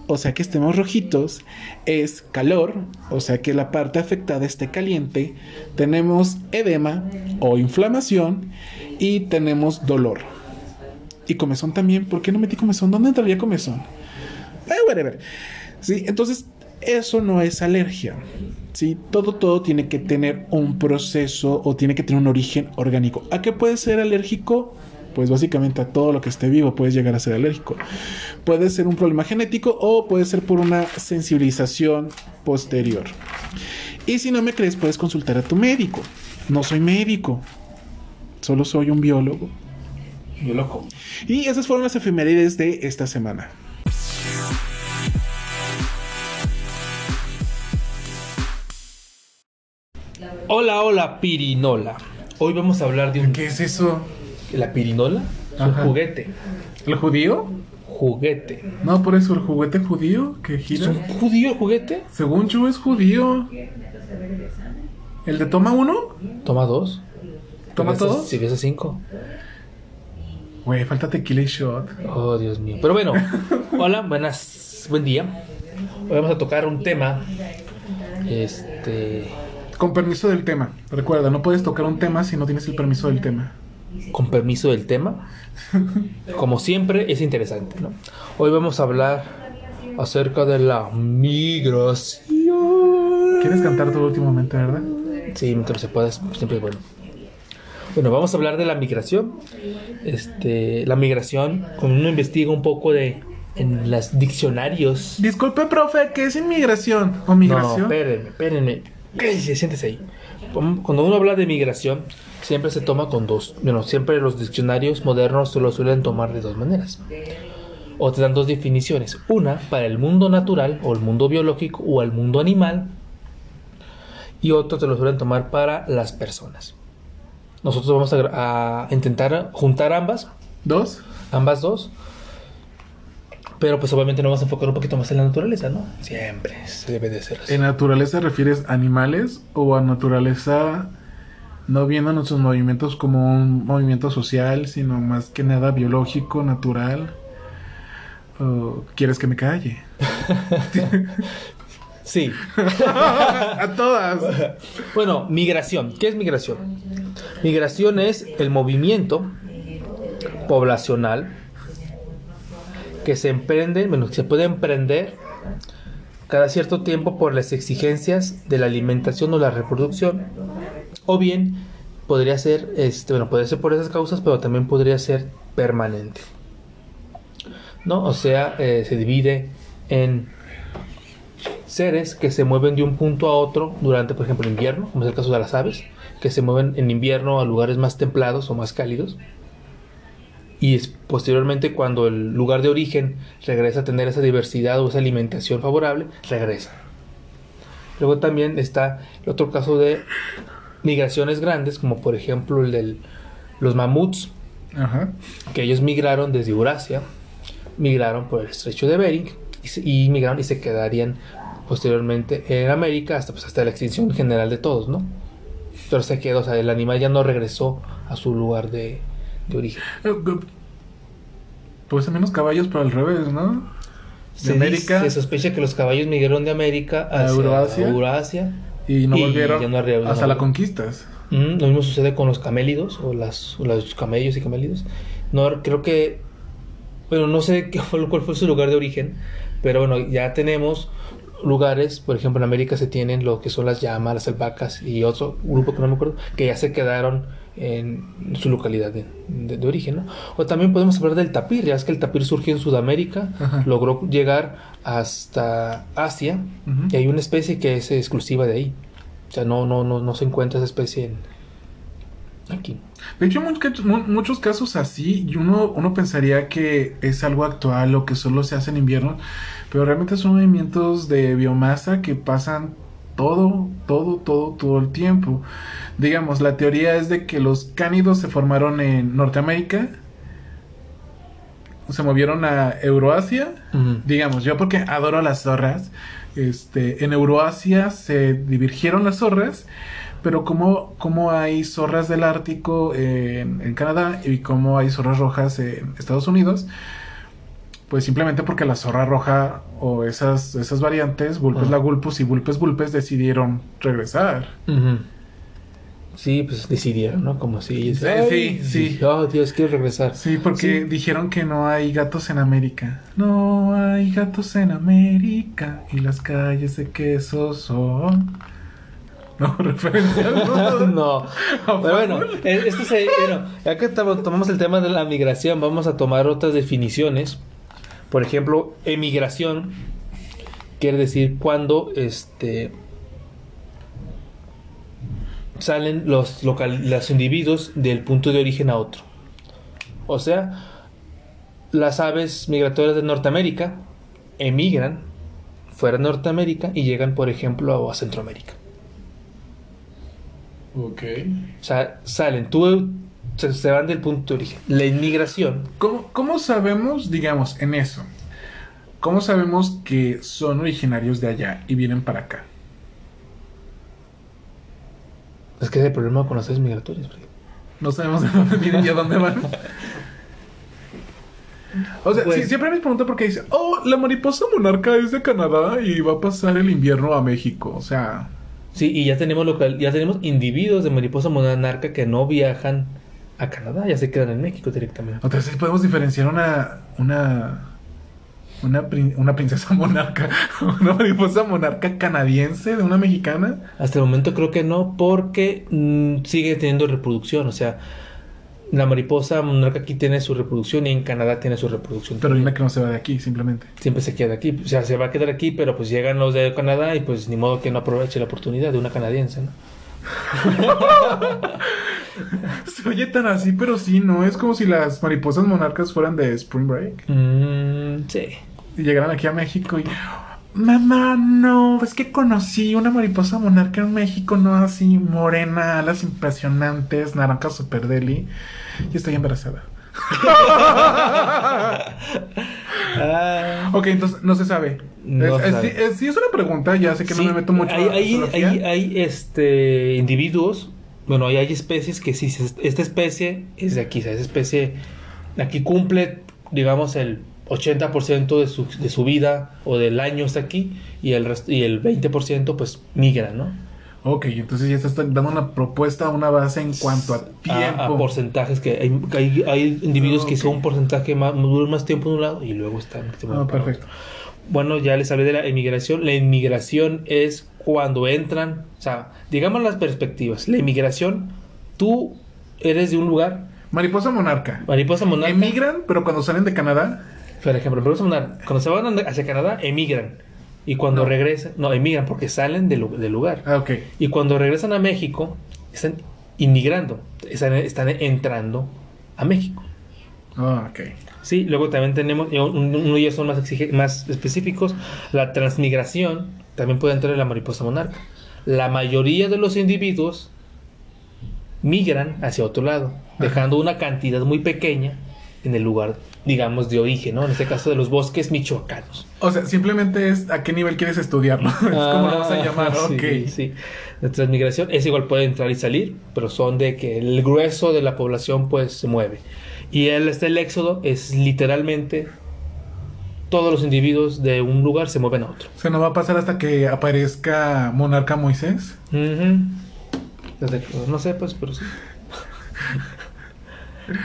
o sea que estemos rojitos, es calor, o sea que la parte afectada esté caliente, tenemos edema o inflamación y tenemos dolor. Y comezón también, ¿por qué no metí comezón? ¿Dónde entraría comezón? Eh, whatever. Sí, entonces eso no es alergia. ¿sí? Todo, todo tiene que tener un proceso o tiene que tener un origen orgánico. ¿A qué puede ser alérgico? Pues básicamente a todo lo que esté vivo puedes llegar a ser alérgico. Puede ser un problema genético o puede ser por una sensibilización posterior. Y si no me crees, puedes consultar a tu médico. No soy médico, solo soy un biólogo. Biólogo. Y esas fueron las efemérides de esta semana. Hola, hola, pirinola. Hoy vamos a hablar de un... ¿Qué es eso? ¿La pirinola? Es un Ajá. juguete. ¿El judío? Juguete. No, por eso el juguete judío que ¿Es gira. un judío el juguete? Según yo es judío. ¿El de toma uno? Toma dos. ¿Toma todos? Si ves a cinco. Güey, falta tequila y shot. Oh, Dios mío. Pero bueno, hola, buenas, buen día. Hoy vamos a tocar un tema. Este. Con permiso del tema. Recuerda, no puedes tocar un tema si no tienes el permiso del tema. Con permiso del tema. Como siempre, es interesante, ¿no? Hoy vamos a hablar acerca de la migración. ¿Quieres cantar todo últimamente, verdad? Sí, mientras se pueda, siempre es bueno. Bueno, vamos a hablar de la migración. Este, la migración, cuando uno investiga un poco de en los diccionarios. Disculpe, profe, ¿qué es inmigración o No, migración? espérenme, espérenme. Cállese, siéntese ahí. Cuando uno habla de migración, siempre se toma con dos. Bueno, siempre los diccionarios modernos se lo suelen tomar de dos maneras. O te dan dos definiciones. Una para el mundo natural o el mundo biológico o el mundo animal. Y otro te lo suelen tomar para las personas. Nosotros vamos a, intentar juntar ambas, ¿Dos? ambas dos. Pero pues obviamente nos vamos a enfocar un poquito más en la naturaleza, ¿no? Siempre se debe de ser así. ¿En naturaleza refieres animales o a naturaleza no viendo nuestros movimientos como un movimiento social, sino más que nada biológico, natural? ¿O quieres que me calle? Sí. a todas. Bueno, migración. ¿Qué es migración? Migración es el movimiento poblacional que se emprende, bueno, que se puede emprender cada cierto tiempo por las exigencias de la alimentación o la reproducción. O bien podría ser, este, bueno, puede ser por esas causas, pero también podría ser permanente. ¿No? O sea, eh, se divide en seres que se mueven de un punto a otro durante, por ejemplo, el invierno, como es el caso de las aves, que se mueven en invierno a lugares más templados o más cálidos. Y posteriormente, cuando el lugar de origen regresa a tener esa diversidad o esa alimentación favorable, regresa. Luego también está el otro caso de migraciones grandes, como por ejemplo el de los mamuts, Ajá. que ellos migraron desde Eurasia, migraron por el estrecho de Bering y, se- y migraron y se quedarían posteriormente en América hasta, pues, hasta la extinción general de todos, ¿no? Pero se quedó, o sea, el animal ya no regresó a su lugar de, de origen. Eh, Pues menos caballos, pero al revés, ¿no? Se, América. dice- se sospecha que los caballos migraron de América A hacia Eurasia. Eurasia. Y no Y volvieron ya no hasta no- las conquistas. Mm, lo mismo sucede con los camélidos o, las, o los camellos y camélidos. No, creo que, bueno, no sé qué fue, cuál fue su lugar de origen, pero bueno, ya tenemos lugares, por ejemplo en América se tienen lo que son las llamas, las albahacas y otro grupo que no me acuerdo, que ya se quedaron en su localidad de, de- de origen, ¿no? O también podemos hablar del tapir, ya es que el tapir surgió en Sudamérica, Ajá. logró llegar hasta Asia y hay una especie que es exclusiva de ahí. O sea, no, no, no, no se encuentra esa especie en, aquí. De hecho, muchos casos así, y uno, uno pensaría que es algo actual o que solo se hace en invierno, pero realmente son movimientos de biomasa que pasan todo, todo, todo, todo el tiempo. Digamos, la teoría es de que los cánidos se formaron en Norteamérica, se movieron a Euroasia, digamos, yo porque adoro las zorras, este, en Euroasia se divergieron las zorras, pero como, como hay zorras del Ártico en, en Canadá y como hay zorras rojas en Estados Unidos, pues simplemente porque la zorra roja o esas, esas variantes, Vulpes Ajá. lagulpus y Vulpes vulpes, decidieron regresar. Sí, pues decidieron, ¿no? Como si... Sí, sí, sí. Oh, Dios, quiero regresar. Sí, porque Sí. dijeron que no hay gatos en América. No hay gatos en América y las calles de queso son. No, referencia. no. Pero bueno, eh, esto se, bueno, ya que tomamos el tema de la migración, vamos a tomar otras definiciones. Por ejemplo, emigración quiere decir cuando este salen los local, los individuos del punto de origen a otro. O sea, las aves migratorias de Norteamérica emigran fuera de Norteamérica y llegan, por ejemplo, a Centroamérica. Ok. O sea, salen, tú se, se van del punto de origen. La inmigración. ¿Cómo, ¿Cómo sabemos, digamos, en eso? ¿Cómo sabemos que son originarios de allá y vienen para acá? Es que es el problema con las aves migratorias. Freddy. No sabemos de dónde vienen y a dónde van. O sea, Pues- sí, siempre me pregunto porque dice, oh, la mariposa monarca es de Canadá y va a pasar el invierno a México. O sea, Sí, y ya tenemos local, ya tenemos individuos de mariposa monarca que no viajan a Canadá, ya se quedan en México directamente. entonces podemos diferenciar una, una, una, prin- una princesa monarca, una mariposa monarca canadiense de una mexicana. Hasta el momento creo que no, porque mm, sigue teniendo reproducción. O sea, la mariposa monarca aquí tiene su reproducción y en Canadá tiene su reproducción. Pero dime que no se va de aquí, simplemente. siempre se queda aquí. O sea, se va a quedar aquí, pero pues llegan los de Canadá y pues ni modo que no aproveche la oportunidad de una canadiense, ¿no? Se oye tan así, pero sí, no es como si las mariposas monarcas fueran de Spring Break. Mm, sí. Y llegaran aquí a México y mamá no es que conocí una mariposa monarca en México no así morena alas impresionantes naranja super deli y estoy embarazada Ah, ok entonces no se sabe. No es, es- sabe. sí, es- sí, es una pregunta ya sé que no sí, me meto mucho hay, hay, hay- hay, este, individuos, bueno, hay, hay especies que sí, esta especie es de aquí, o sea, esa especie aquí cumple, digamos, el 80% de su, de su vida o del año está aquí y el, resto, y el 20% pues migra, ¿no? ok entonces ya estás dando una propuesta una base en cuanto a tiempo A, a porcentajes que hay, hay, hay individuos que son un porcentaje más, duran más tiempo en un lado y luego están. Ah, para perfecto otro. Bueno, ya les hablé de la inmigración. La inmigración es cuando entran, o sea, digamos las perspectivas. La inmigración, tú eres de un lugar, mariposa monarca mariposa monarca. emigran pero cuando salen de Canadá Por ejemplo, cuando se van hacia Canadá, emigran. Y cuando No. regresan, no, emigran porque salen del, lu- del lugar. ah ok Y cuando regresan a México, están inmigrando, están, están entrando a México. ah ok Sí, luego también tenemos, uno de ellos son más, exige- más específicos, la transmigración, también puede entrar en la mariposa monarca. La mayoría de los individuos migran hacia otro lado, dejando una cantidad muy pequeña en el lugar, digamos, de origen, ¿no? En este caso de los bosques michoacanos. O sea, simplemente es a qué nivel quieres estudiarlo. es como lo vas a llamar, Ah, sí, ok. Sí, La transmigración es igual, puede entrar y salir, pero son de que el grueso de la población pues se mueve. Y el, este, el éxodo es literalmente todos los individuos de un lugar se mueven a otro. O sea, no va a pasar hasta que aparezca Monarca Moisés. Ujú. Desde que- no sé, pues, pero sí.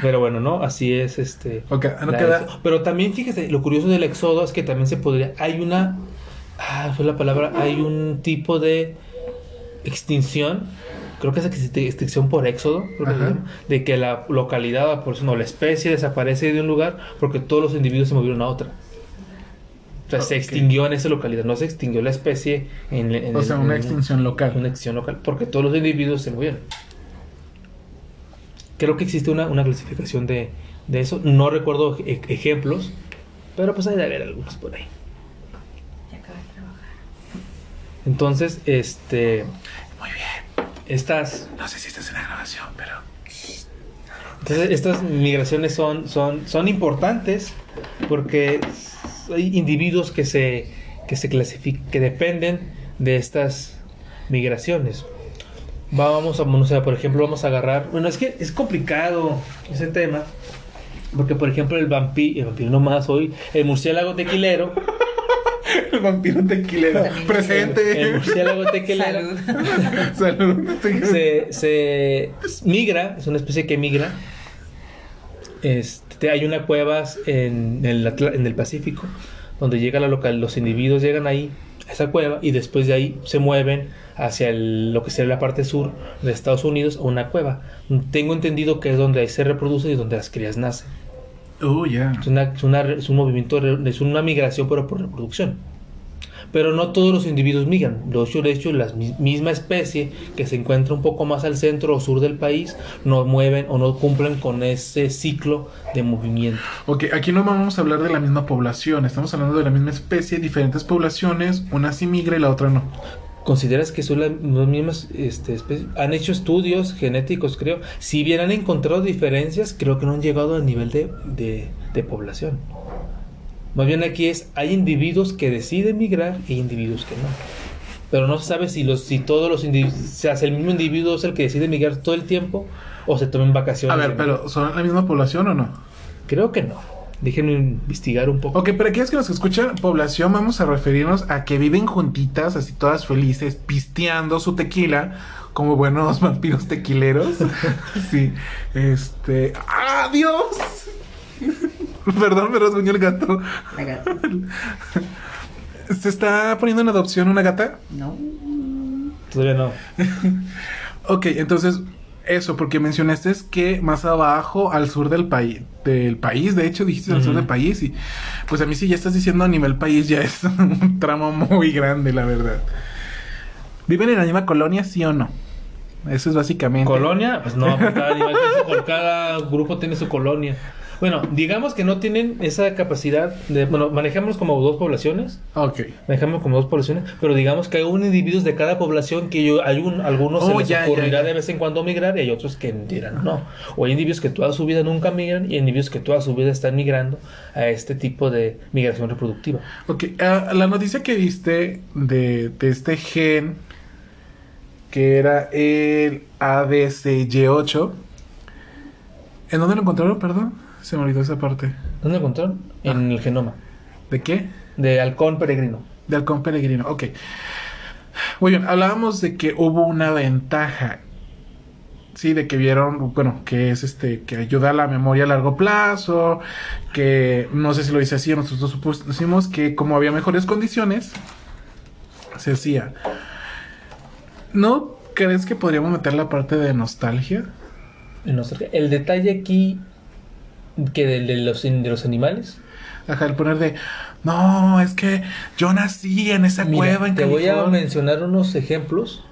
Pero bueno, ¿no? Así es este. No queda-. Pero también fíjese, lo curioso del éxodo es que también se podría. Hay una. Ah, fue la palabra. Hay un tipo de extinción. Creo que es extin- extinción por éxodo. creo que se Ajá. llama, de que la localidad, o por eso no, la especie desaparece de un lugar porque todos los individuos se movieron a otra. O sea, se extinguió en esa localidad, no se extinguió la especie en, en O sea, en una extinción local. una extinción local, porque todos los individuos se movieron. Creo que existe una, una clasificación de, de eso. No recuerdo e- ejemplos, pero pues hay de haber algunos por ahí. Ya acaba de trabajar. Entonces, este. Muy bien. Estas, No sé si estás en la grabación, pero. entonces, estas migraciones son, son, son importantes porque hay individuos que se, que se clasifican, que dependen de estas migraciones. Vamos a, no sé, por ejemplo, vamos a agarrar. Bueno, es que es complicado ese tema. Porque, por ejemplo, el vampiro, el vampiro no más hoy, el murciélago tequilero, El vampiro tequilero. Presente. el murciélago tequilero, Salud. Salud. se, se migra, es una especie que migra. Este, hay una cueva en el, Atla- en el Pacífico donde llega la local, los individuos llegan ahí esa cueva y después de ahí se mueven hacia el- lo que sería la parte sur de Estados Unidos a una cueva. Tengo entendido que es donde ahí se reproducen y donde las crías nacen. Oh, ya. Es, una- es una- es un movimiento, es una migración pero por reproducción. Pero no todos los individuos migran. De hecho, de hecho, la mi- misma especie que se encuentra un poco más al centro o sur del país no mueven o no cumplen con ese ciclo de movimiento. Ok, aquí no vamos a hablar de la misma población. Estamos hablando de la misma especie, diferentes poblaciones. Una sí migra y la otra no. ¿Consideras que son la- las mismas este, especies? Han hecho estudios genéticos, creo. Si bien han encontrado diferencias, creo que no han llegado al nivel de, de- de población. Más bien aquí es, hay individuos que deciden migrar y individuos que no. Pero no se sabe si, los, si todos los individuos, se hace el mismo individuo es el que decide migrar todo el tiempo o se tomen vacaciones. A ver, pero ¿son la misma población o no? Creo que no. Déjenme investigar un poco. Ok, pero aquellos que nos escuchan, población, vamos a referirnos a que viven juntitas, así todas felices, pisteando su tequila, como buenos vampiros tequileros. sí, este. ¡Ah, Dios! Perdón, me rasguñó el gato. La gata. ¿Se está poniendo en adopción una gata? No. Todavía no. Ok, entonces, eso, porque mencionaste es que más abajo, al sur del país, del país, de hecho, dijiste al sur del país, y pues a mí sí ya estás diciendo a nivel país, ya es un tramo muy grande, la verdad. ¿Viven en la misma colonia, sí o no? Eso es básicamente. Colonia, pues no, por cada, cada grupo tiene su colonia. Bueno, digamos que no tienen esa capacidad de, bueno, manejamos como dos poblaciones, Ok. manejamos como dos poblaciones, pero digamos que hay un individuos de cada población que yo, hay un, algunos Oh, se les ya, ocurrirá ya, ya. de vez en cuando migrar y hay otros que dirán no. O hay individuos que toda su vida nunca migran y hay individuos que toda su vida están migrando a este tipo de migración reproductiva. Ok, ah, la noticia que viste de, de este gen, que era el ABCY8, ¿en dónde lo encontraron, perdón? Se me olvidó esa parte. ¿Dónde encontraron? En el genoma ¿De qué? de halcón peregrino. De halcón peregrino, ok. Muy bien, hablábamos de que hubo una ventaja. Sí, de que vieron, bueno, que es este, que ayuda a la memoria a largo plazo, que no sé si lo dice así, nosotros supusimos que como había mejores condiciones, se hacía. ¿No crees que podríamos meter la parte de nostalgia. El detalle aquí que del de los, de los animales. Ajá, el poner de, no, es que yo nací en esa Mira, cueva en te voy a California". mencionar unos ejemplos.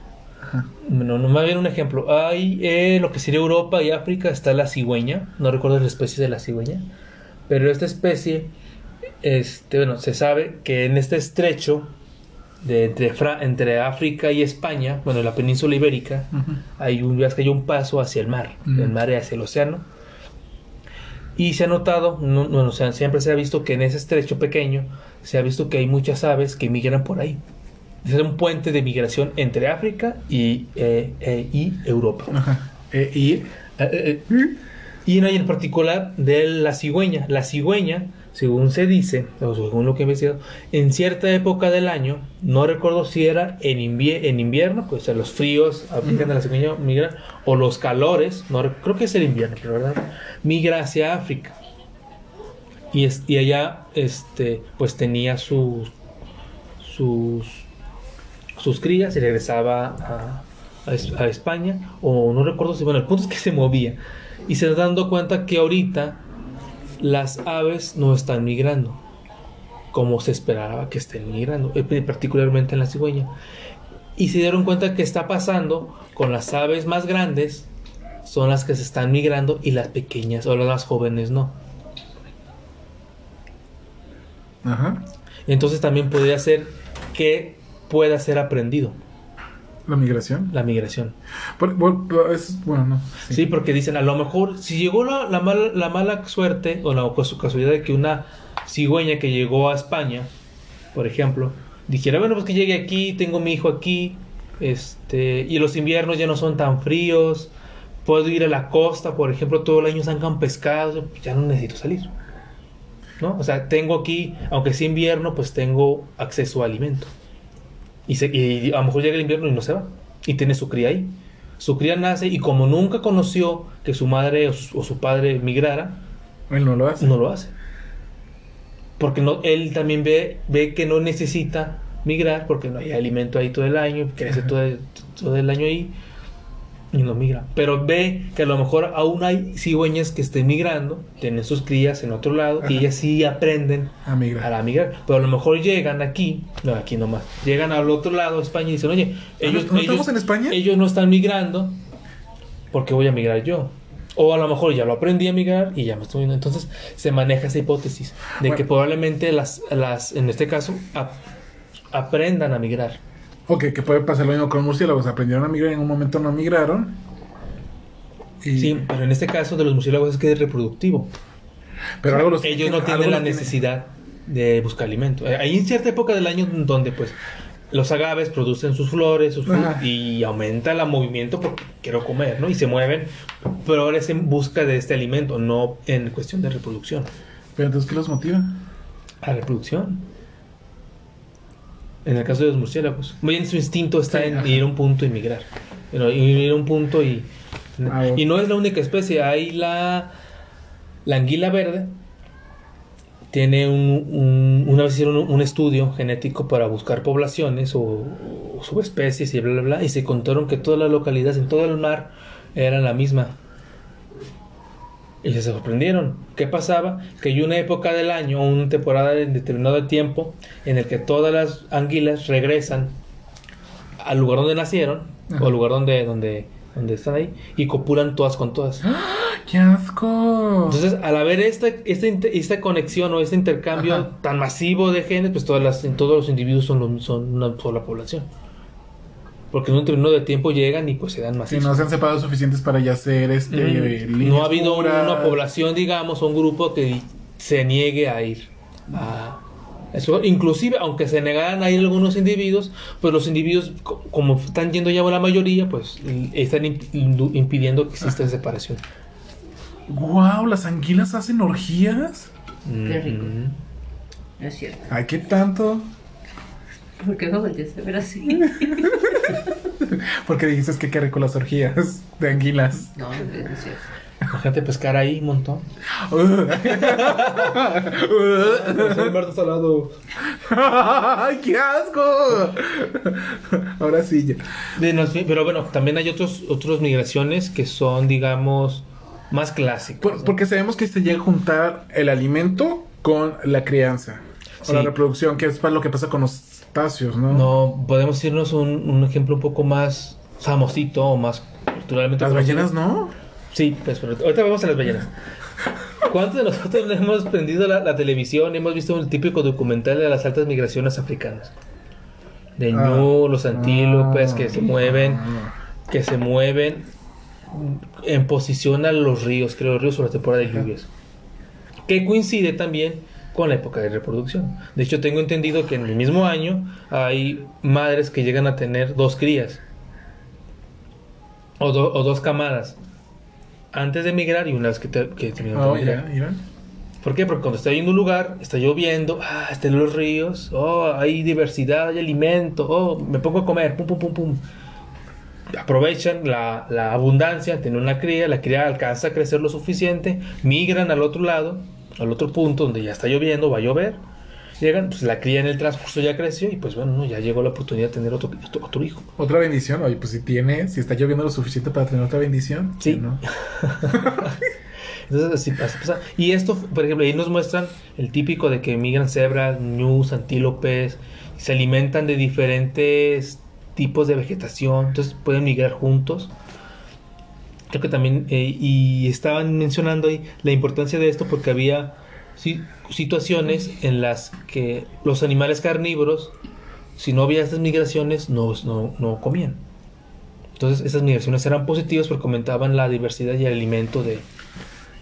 Ajá. No, no más bien un ejemplo. Hay eh, lo que sería Europa y África está la cigüeña. No recuerdo la especie de la cigüeña. Pero esta especie, este, bueno, se sabe que en este estrecho de entre, Fra- entre África y España, bueno, la península ibérica, hay un, es que hay un paso hacia el mar, Mm. del mar hacia el océano. Y se ha notado, no, no, o sea, siempre se ha visto que en ese estrecho pequeño se ha visto que hay muchas aves que migran por ahí. Es un puente de migración entre África y, eh, eh, y Europa. Ajá. Eh, y Eh, eh, Y en particular de la cigüeña. La cigüeña, según se dice, o según lo que he investigado, en cierta época del año, no recuerdo si era en, en invierno, pues a los fríos aplican a la cigüeña migrar, o los calores, no creo que es el invierno, pero verdad, migra hacia África. Y, es- y allá, este, pues tenía sus, sus, sus crías y regresaba a, a a España, o no recuerdo si, bueno, el punto es que se movía. Y se está dando cuenta que ahorita las aves no están migrando como se esperaba que estén migrando, eh, particularmente en la cigüeña. Y se dieron cuenta que está pasando con las aves más grandes, son las que se están migrando y las pequeñas o las jóvenes no. Ajá. Entonces también podría ser que pueda ser aprendido La migración. la migración. Por- por- por- es, bueno, no. Sí. porque dicen, a lo mejor, si llegó la, la mala, la mala suerte o la casu- casualidad de que una cigüeña que llegó a España, por ejemplo, dijera, bueno, pues que llegue aquí, tengo mi hijo aquí, este, y los inviernos ya no son tan fríos, puedo ir a la costa, por ejemplo, todo el año sacan pescados, ya no necesito salir. ¿No? O sea, tengo aquí, aunque sea invierno, pues tengo acceso a alimento. Y, se- y a lo mejor llega el invierno y no se va. Y tiene su cría ahí. Su cría nace y como nunca conoció que su madre o su, o su padre migrara, Él no lo hace. no lo hace. Porque no, él también ve, ve que no necesita migrar porque no hay alimento ahí todo el año, crece todo el, todo el año ahí y no migra. Pero ve que a lo mejor aún hay cigüeñas que estén migrando, tienen sus crías en otro lado y ellas sí aprenden A migrar. a migrar. Pero a lo mejor llegan aquí, no aquí nomás, llegan al otro lado de España y dicen, oye, ellos, ¿no ellos- en España? ellos no están migrando, ¿por qué voy a migrar yo? O a lo mejor ya lo aprendí a migrar y ya me estoy viendo. Entonces se maneja esa hipótesis de Bueno. que probablemente las, las, en este caso, ap- aprendan a migrar. Ok, que puede pasar lo mismo con murciélagos. Aprendieron a migrar y en un momento no migraron. Y, Sí, pero en este caso de los murciélagos es que es reproductivo. Pero algo los Ellos no tienen la necesidad de buscar alimento. Eh, Hay en cierta época del año donde pues los agaves producen sus flores sus fru- Ajá. y aumenta el movimiento porque quiero comer, ¿no? Y se mueven, pero ahora es en busca de este alimento, no en cuestión de reproducción. Pero entonces, ¿qué los motiva? A reproducción. En el caso de los murciélagos. Muy bien, su instinto está Sí, en ajá. ir a un punto y migrar. Ir a un punto y... Ah. Y no es la única especie. Hay la... La anguila verde. Tiene un... un- una vez hicieron un, un estudio genético para buscar poblaciones o, o subespecies y bla, bla, bla. Y se contaron que todas las localidades en todo el mar eran la misma. Y se sorprendieron. ¿Qué pasaba? Que hay una época del año, una temporada de determinado tiempo, en el que todas las anguilas regresan al lugar donde nacieron, Ajá. o al lugar donde, donde, donde están ahí, y copulan todas con todas. ¡Qué asco! Entonces, al haber esta, esta, esta conexión o este intercambio Ajá. tan masivo de genes, pues todas las, todos los individuos son, son una sola población. Porque en un determinado de tiempo llegan y pues se dan si macizos. no se han separado suficientes para ya ser este. Mm, líneas no ha habido puras. una población, digamos, o un grupo que se niegue a ir a eso. Inclusive, aunque se negaran a ir algunos individuos, pues los individuos, co- como están yendo ya la mayoría, pues están imp- impidiendo que exista separación. ¡Guau! ¿Las anguilas hacen orgías? Qué rico. Es cierto. Ay, ¿qué tanto? ¿Por qué me volteaste a ver así? Porque dijiste que qué rico las orgías de anguilas. No, no es cierto. Imagínate pescar ahí un montón. ¡Ay, qué asco! Ahora sí, ya. Pero bueno, también hay otros otras migraciones que son, digamos, más clásicas. Por- ¿no? porque sabemos que se llega a juntar el alimento con la crianza. O la reproducción, que es para lo que pasa con los ¿no? No, podemos irnos un, un ejemplo un poco más famosito o más culturalmente Las conocido. ballenas no. Sí, pues pero ahorita vamos a las ballenas. ¿Cuántos de nosotros no hemos prendido la, la televisión y hemos visto un típico documental de las altas migraciones africanas? De Ah. ñu, los antílopes Ah. que se mueven, Ah. que se mueven en posición a los ríos, creo, los ríos sobre la temporada de lluvias. Que coincide también con la época de reproducción. De hecho, tengo entendido que en el mismo año hay madres que llegan a tener dos crías. O, do- o dos camadas. antes de migrar y una vez que, te, que terminaron Oh, de migrar. ya, mira. ¿Por qué? Porque cuando está yendo a un lugar, está lloviendo, ah, están los ríos, oh, hay diversidad, hay alimento, oh, me pongo a comer, pum, pum, pum, pum. Aprovechan la, la abundancia, tienen una cría, la cría alcanza a crecer lo suficiente, migran al otro lado, al otro punto donde ya está lloviendo, va a llover. Llegan, pues la cría en el transcurso ya creció y pues bueno, no, ya llegó la oportunidad de tener otro, otro, otro hijo. Otra bendición. Oye, pues si tiene, si está lloviendo lo suficiente para tener otra bendición. Sí. ¿no? Entonces así pasa, pasa. Y esto, por ejemplo, ahí nos muestran el típico de que migran cebras, ñus, antílopes, se alimentan de diferentes tipos de vegetación, entonces pueden migrar juntos. Creo que también, eh, y estaban mencionando ahí la importancia de esto porque había si- situaciones en las que los animales carnívoros, si no había estas migraciones, no, no, no comían. Entonces esas migraciones eran positivas porque aumentaban la diversidad y el alimento de,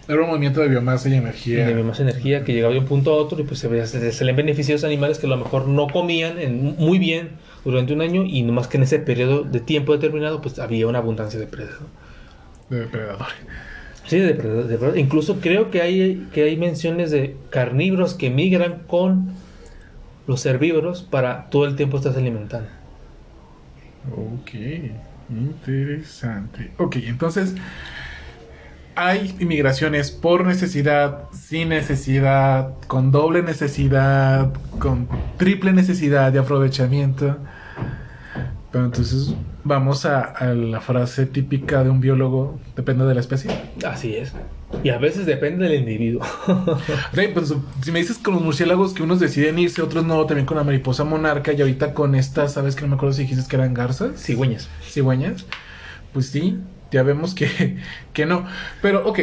Era un movimiento de biomasa y energía. de más energía que llegaba de un punto a otro y pues se, veía- se, se le a los animales que a lo mejor no comían en- muy bien durante un año y nomás que en ese periodo de tiempo determinado pues había una abundancia de presas. ¿no? De depredadores. Sí, de depredadores, de depredadores. Incluso creo que hay, que hay menciones de carnívoros que migran con los herbívoros para todo el tiempo estarse alimentando. Ok, interesante. Ok, entonces hay inmigraciones por necesidad, sin necesidad, con doble necesidad, con triple necesidad de aprovechamiento. Pero entonces vamos a, a la frase típica de un biólogo, depende de la especie. Así es. Y a veces depende del individuo. Ok, pues, si me dices con los murciélagos que unos deciden irse, otros no, también con la mariposa monarca y ahorita con estas, ¿sabes que no me acuerdo si dijiste que eran garzas? Cigüeñas. cigüeñas, pues sí, ya vemos que, que no. Pero, ok.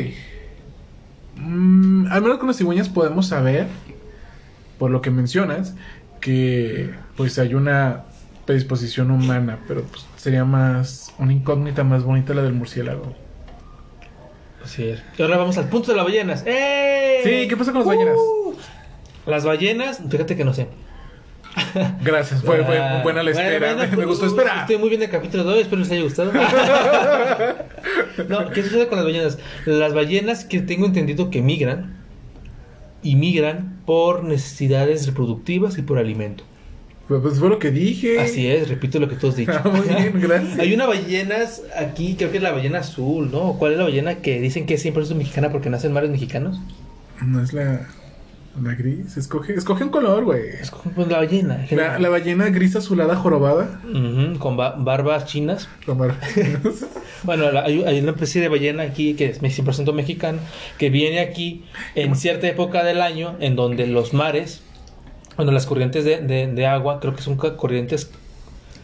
Mm, al menos con las cigüeñas podemos saber, por lo que mencionas, que pues hay una predisposición humana, pero pues sería más una incógnita más bonita la del murciélago. Así es. Y ahora vamos al punto de las ballenas. ¡Eh! Sí, ¿qué pasa con las ballenas? Uh, las ballenas, fíjate que no sé. Gracias, fue, fue Ah, buena la espera, bueno, me, me gustó uh, esperar. Estoy muy bien el capítulo de hoy, espero les haya gustado. no, ¿qué sucede con las ballenas? Las ballenas que tengo entendido que migran y migran por necesidades reproductivas y por alimento. Pues, fue lo que dije. Así es, repito lo que tú has dicho. Ah, muy bien, gracias. Hay una ballena aquí, creo que es la ballena azul, ¿no? ¿Cuál es la ballena que dicen que siempre es mexicana porque nace en mares mexicanos? No es la, la gris, escoge, escoge un color, güey. Es como pues, la ballena. en La, la ballena gris azulada jorobada. Ujú, con ba- barbas chinas. Tomar. Bueno, la- hay, hay una especie de ballena aquí que es 100% mexicana, que viene aquí en cierta época del año en donde los mares, bueno, las corrientes de, de- de agua, creo que son corrientes,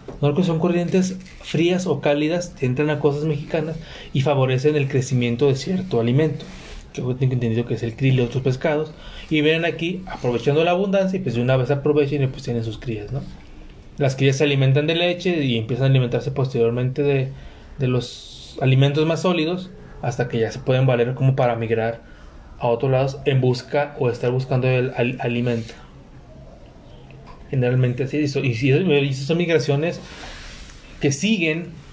no creo que son corrientes frías o cálidas, entran a cosas mexicanas y favorecen el crecimiento de cierto alimento, que yo tengo entendido que es el krill y otros pescados, y vienen aquí aprovechando la abundancia y pues de una vez aprovechan y pues tienen sus crías, ¿no? Las crías se alimentan de leche y empiezan a alimentarse posteriormente de, de los alimentos más sólidos hasta que ya se pueden valer como para migrar a otros lados en busca o estar buscando el al- alimento. Generalmente así. Y, si- son migraciones que siguen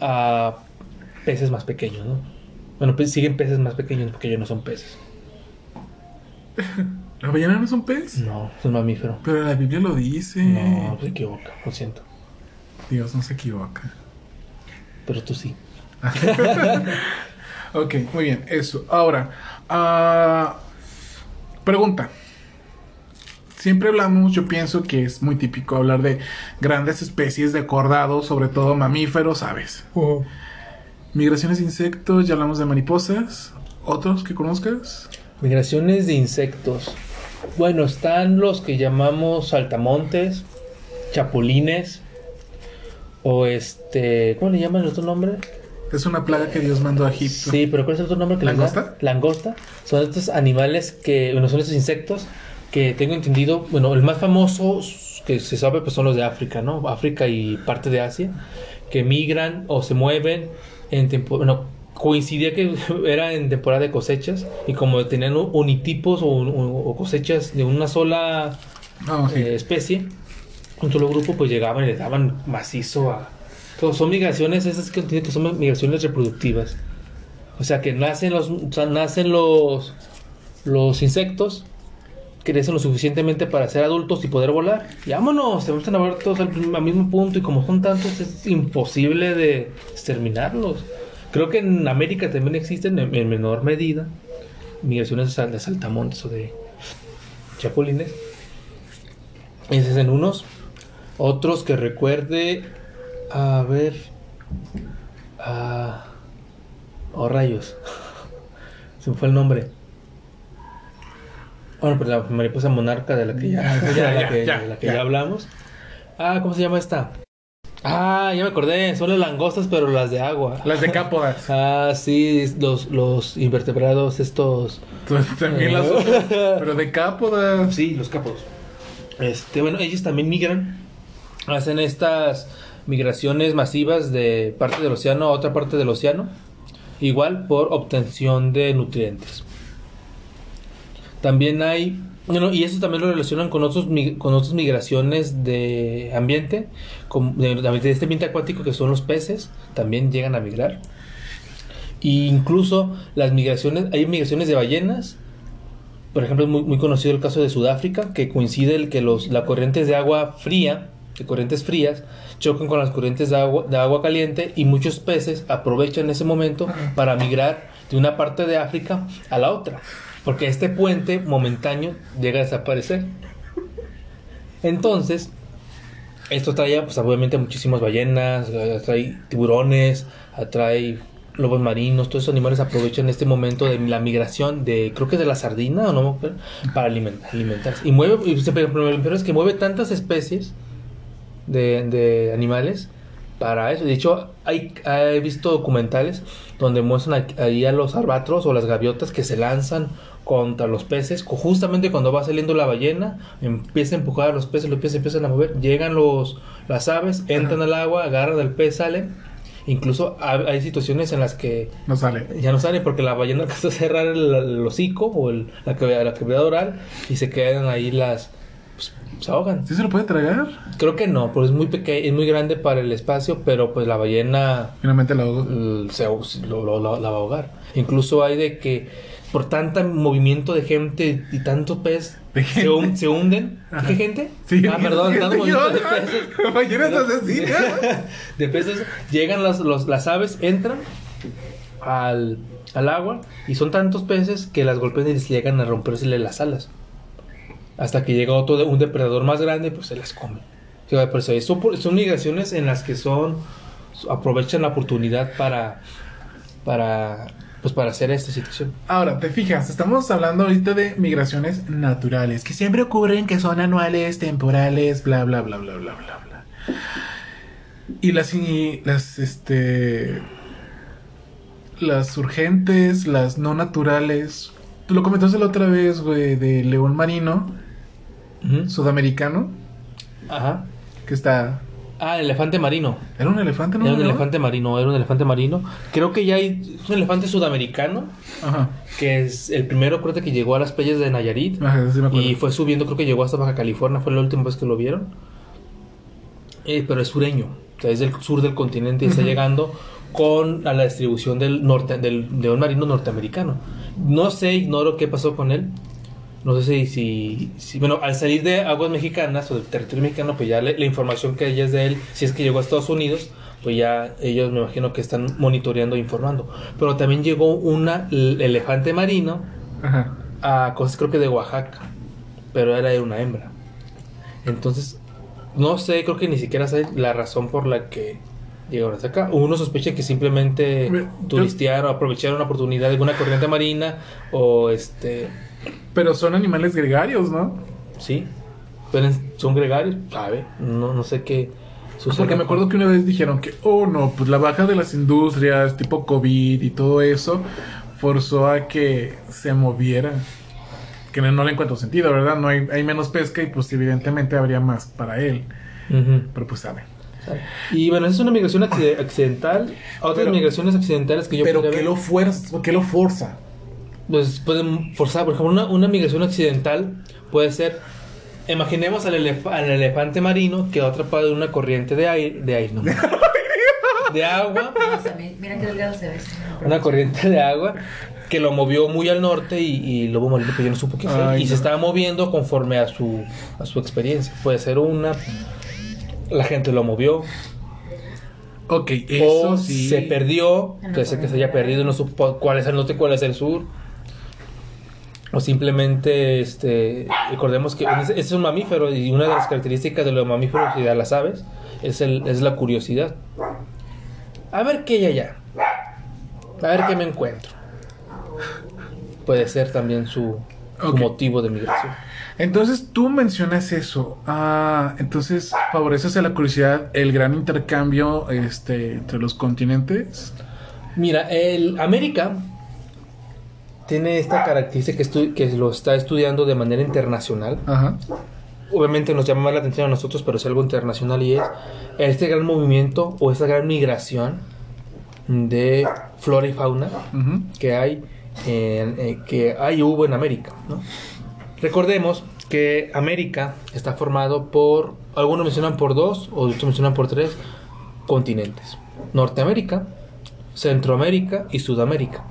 a peces más pequeños, ¿no? Bueno, pues siguen peces más pequeños porque ellos no son peces. ¿La ballena no es un pez? No, es un mamífero. Pero la Biblia lo dice. No, se equivoca, lo siento. Dios no se equivoca. Pero tú sí. Ok, muy bien, eso. Ahora, ah, pregunta. Siempre hablamos, yo pienso que es muy típico hablar de grandes especies de cordados, sobre todo mamíferos, aves. Migraciones de insectos, ya hablamos de mariposas. ¿Otros que conozcas? Migraciones de insectos. Bueno, están los que llamamos saltamontes, chapulines, o este. ¿Cómo le llaman el otro nombre? Es una plaga que Dios mandó a Egipto. Sí, pero ¿cuál es el otro nombre que les da? ¿Langosta? Langosta. Son estos animales que. Bueno, son estos insectos que tengo entendido. Bueno, el más famoso que se sabe pues son los de África, ¿no? África y parte de Asia. Que migran o se mueven en temporada. Bueno, coincidía que era en temporada de cosechas. Y como tenían unitipos o, o- cosechas de una sola No, sí. eh, especie, un solo grupo, pues llegaban y les daban macizo a. Todos son migraciones, esas que entiendo que son migraciones reproductivas. O sea que nacen los, o sea, nacen los, los insectos, crecen lo suficientemente para ser adultos y poder volar. Y vámonos, se vuelven a ver todos al, mismo punto y como son tantos es imposible de exterminarlos. Creo que en América también existen en, en menor medida migraciones de, sal- de saltamontes o de chapulines. Esos en unos. Otros que recuerde. A ver. Ah. Oh, rayos. Se me fue el nombre. Bueno, pues la mariposa monarca de la que ya, Ya, ya, la ya, que, ya, de la que ya. hablamos. Ah, ¿cómo se llama esta? Ah, ya me acordé. Son las langostas, pero las de agua. Las decápodas. Ah, sí, los, los invertebrados, estos. También las otras. Pero decápodas. Sí, los capos. Este, bueno, ellos también migran. Hacen estas migraciones masivas de parte del océano a otra parte del océano. Igual por obtención de nutrientes. También hay. Bueno, y eso también lo relacionan con otros con otras migraciones de ambiente, como de, de este ambiente acuático que son los peces, también llegan a migrar. Y incluso las migraciones, hay migraciones de ballenas. Por ejemplo, es muy, muy conocido el caso de Sudáfrica, que coincide el que los, las corrientes de agua fría, de corrientes frías, chocan con las corrientes de agua, de agua caliente y muchos peces aprovechan ese momento para migrar de una parte de África a la otra. Porque este puente momentáneo llega a desaparecer. Entonces, esto trae, pues obviamente, muchísimas ballenas, atrae tiburones, atrae lobos marinos, todos esos animales aprovechan este momento de la migración de, creo que de la sardina o no, para alimentar, alimentarse. Y mueve, pero es que mueve tantas especies de, animales para eso. De hecho, hay, he visto documentales donde muestran ahí a los albatros o las gaviotas que se lanzan contra los peces. Justamente cuando va saliendo la ballena, empieza a empujar a los peces, los peces empiezan a mover, llegan los, las aves, entran al agua, agarran al pez, salen. Incluso hay, situaciones en las que No sale. ya no sale porque la ballena alcanza a cerrar el, el hocico o el- la, la cavidad oral y se quedan ahí las... pues, se ahogan. ¿Sí se lo puede tragar? Creo que no, porque es muy pequeño, es muy grande para el espacio, pero pues la ballena Finalmente la l- se, ahog- lo, lo- lo- la va a ahogar. Incluso hay de que por tanto movimiento de gente y tanto pez ¿De se, gente? hun- se hunden. Ajá. ¿Qué gente? Sí, ah, perdón, tanto movimiento de peces. Asesinas. de peces llegan las, los- las aves, entran al, al agua y son tantos peces que las golpean y les llegan a rompérsele las alas. Hasta que llega otro de- un depredador más grande y pues se las come. Sí, son, son migraciones en las que son aprovechan la oportunidad para para pues para hacer esta situación. Ahora, te fijas, estamos hablando ahorita de migraciones naturales, que siempre ocurren, que son anuales, temporales, bla, bla, bla, bla, bla, bla, bla. Y las, y las, este, las urgentes, las no naturales. Tú lo comentaste la otra vez, güey, de león marino, sudamericano, Ajá. que está... Ah, el elefante marino. ¿Era un elefante, no? Era un elefante marino, era un elefante marino. Creo que ya hay un elefante sudamericano Ajá. que es el primero creo que llegó a las playas de Nayarit. Ajá, sí me acuerdo. Y fue subiendo, creo que llegó hasta Baja California, fue la última vez que lo vieron. Eh, pero es sureño, o sea, es del sur del continente y está llegando con a la distribución del norte del león marino norteamericano. No sé, ignoro qué pasó con él. No sé si, si, si- bueno, al salir de aguas mexicanas o del territorio mexicano, pues ya le- la información que hay es de él, si es que llegó a Estados Unidos, pues ya ellos me imagino que están monitoreando e informando. Pero también llegó una el elefante marino Ajá. a cosas creo que de Oaxaca, pero era de una hembra. Entonces, no sé, creo que ni siquiera sé la razón por la que llegaron hasta acá. Uno sospecha que simplemente turistearon, aprovecharon la oportunidad de alguna corriente marina o este, Pero son animales gregarios, ¿no? sí, pero son gregarios, sabe, no, no sé qué sucede. Porque me acuerdo que una vez dijeron que, oh no, pues la baja de las industrias, tipo COVID y todo eso, forzó a que se moviera. Que no, no le encuentro sentido, ¿verdad? No hay, hay menos pesca y pues evidentemente habría más para él. Ujú. Pero pues sabe. Y bueno, esa es una migración acci- accidental. Otras Pero- migraciones accidentales que yo Pero ¿qué ver- lo, fuerza, ¿qué lo forza? Pues pueden forzar, por ejemplo, una, una migración accidental puede ser, imaginemos al, elef- al elefante marino que va atrapado en una corriente de aire, de aire, no, de agua, Mira qué delgado se ve. una corriente de agua que lo movió muy al norte y, y Lobo Marino pues ya no supo qué hacer. Ay, y se estaba moviendo conforme a su, a su experiencia. Puede ser una, la gente lo movió, Ok, eso o sí. se perdió, puede ser que se haya perdido, no supo cuál es el norte, cuál es el sur. O simplemente, este, recordemos que es, es un mamífero y una de las características de los mamíferos y de las aves es, el, es la curiosidad. A ver qué hay allá. A ver qué me encuentro. Puede ser también su, su motivo de migración. Entonces tú mencionas eso. Ah, entonces favoreces a la curiosidad el gran intercambio este, entre los continentes. Mira, el América tiene esta característica que, estu- que lo está estudiando de manera internacional. Ajá. Obviamente nos llama más la atención a nosotros, pero es algo internacional y es este gran movimiento o esta gran migración de flora y fauna que hay en, eh, que hay hubo en América. ¿no? Recordemos que América está formado por, algunos mencionan por dos, o otros mencionan por tres continentes. Norteamérica, Centroamérica y Sudamérica.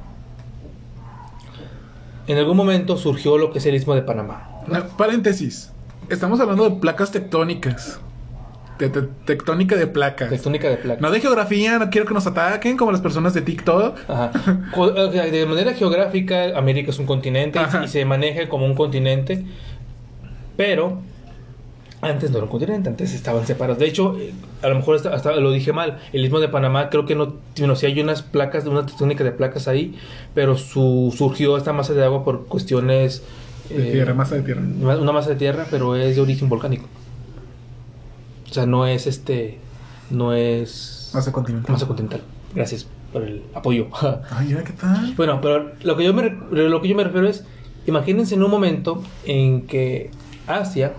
En algún momento surgió lo que es el Istmo de Panamá. Paréntesis. Estamos hablando de placas tectónicas. Te- tectónica de placas. Tectónica de placas. No de geografía, no quiero que nos ataquen como las personas de TikTok. Ajá. De manera geográfica, América es un continente Ajá. y se maneja como un continente, pero antes no era un continente, antes estaban separados. De hecho, eh, a lo mejor hasta, hasta lo dije mal, el istmo de Panamá creo que no, bueno, sí hay unas placas, una tectónica de placas ahí, pero su, surgió esta masa de agua por cuestiones... De eh, tierra, masa de tierra. Una masa de tierra, pero es de origen volcánico. O sea, no es este... No es... Masa continental. Masa continental. Gracias por el apoyo. Ay, qué tal. Bueno, pero lo que yo me, lo que yo me refiero es, imagínense en un momento en que Asia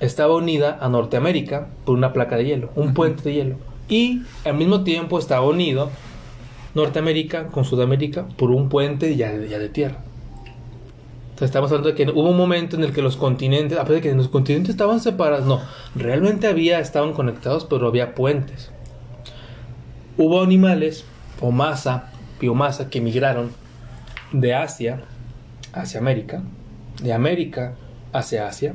estaba unida a Norteamérica por una placa de hielo, un puente de hielo. Y al mismo tiempo estaba unido Norteamérica con Sudamérica por un puente ya, de- ya de tierra. Entonces estamos hablando de que hubo un momento en el que los continentes, a pesar de que los continentes estaban separados, no, realmente había, estaban conectados, pero había puentes. Hubo animales o masa, biomasa que migraron de Asia hacia América, de América hacia Asia,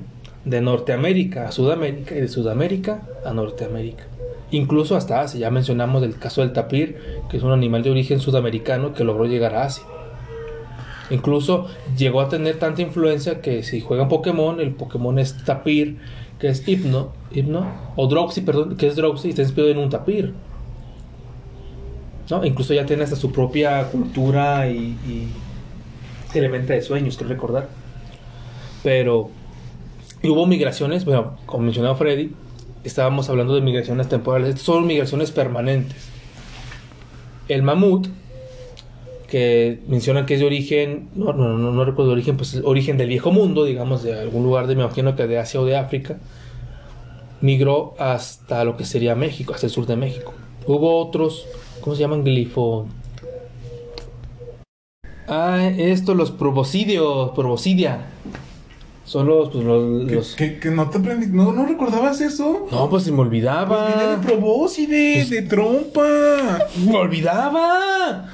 de Norteamérica a Sudamérica y de Sudamérica a Norteamérica. Incluso hasta Asia, ya mencionamos el caso del tapir, que es un animal de origen sudamericano que logró llegar a Asia. Incluso llegó a tener tanta influencia que si juegan Pokémon, el Pokémon es tapir, que es Hypno, Hypno o Droxy, perdón, que es Droxy y está inspirado en un tapir. ¿no? Incluso ya tiene hasta su propia cultura y, y se alimenta de sueños, quiero recordar. Pero y hubo migraciones, bueno, como mencionaba Freddy, estábamos hablando de migraciones temporales, estas son migraciones permanentes. El mamut, que mencionan que es de origen, no, no, no, no recuerdo de origen, pues es origen del viejo mundo, digamos, de algún lugar de, me imagino que de Asia o de África, migró hasta lo que sería México, hasta el sur de México. Hubo otros, ¿cómo se llaman? Glifo. Ah, esto, los proboscidios, proboscidia. Son los, pues, los, ¿Que, los- que- que no te aprendí, no, no recordabas eso. No, pues se me Pues olvidaba. de probóscide, de trompa. ¡Me olvidaba!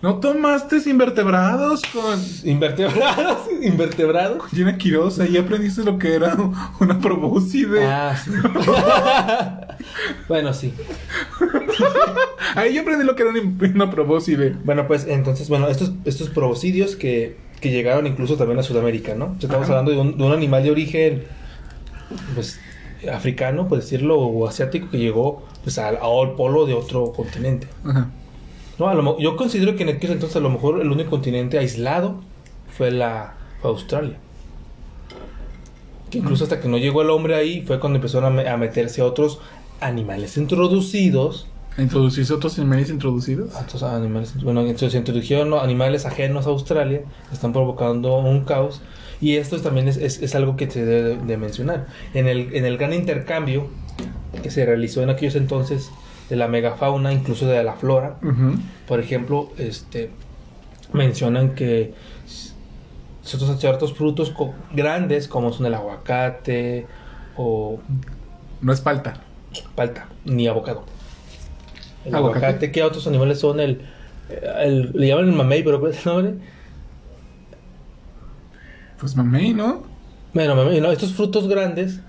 No tomaste invertebrados con Invertebrados, invertebrados. Gina Quiroz. Ahí aprendiste lo que era una probóscide. Ah, sí. bueno, sí. Ahí yo aprendí lo que era una, una probóscide. Bueno, pues entonces, bueno, estos, estos proboscidios que, que llegaron incluso también a Sudamérica, ¿no? Estamos Ajá. hablando de un, de un animal de origen, pues, africano, por decirlo, o asiático, que llegó, pues, al, al polo de otro continente. Ajá. No, a lo mo- yo considero que en aquel entonces a lo mejor el único continente aislado fue la fue Australia. Que incluso hasta que no llegó el hombre ahí fue cuando empezaron a, me- a meterse otros animales introducidos. ¿Introducirse otros animales introducidos? Otros animales, bueno, entonces se introdujeron animales ajenos a Australia, están provocando un caos. Y esto también es, es- es algo que se debe de mencionar. En el, en el gran intercambio que se realizó en aquellos entonces de la megafauna, incluso de la flora, Ujú. por ejemplo, este mencionan que ciertos, ciertos frutos co- grandes como son el aguacate o No es palta. palta ni abocado el Aguacate. aguacate. ¿Qué otros animales son? El, el- le llaman el mamey, pero ¿cuál es el nombre? Pues mamey, ¿no? Bueno, mamey, no, estos frutos grandes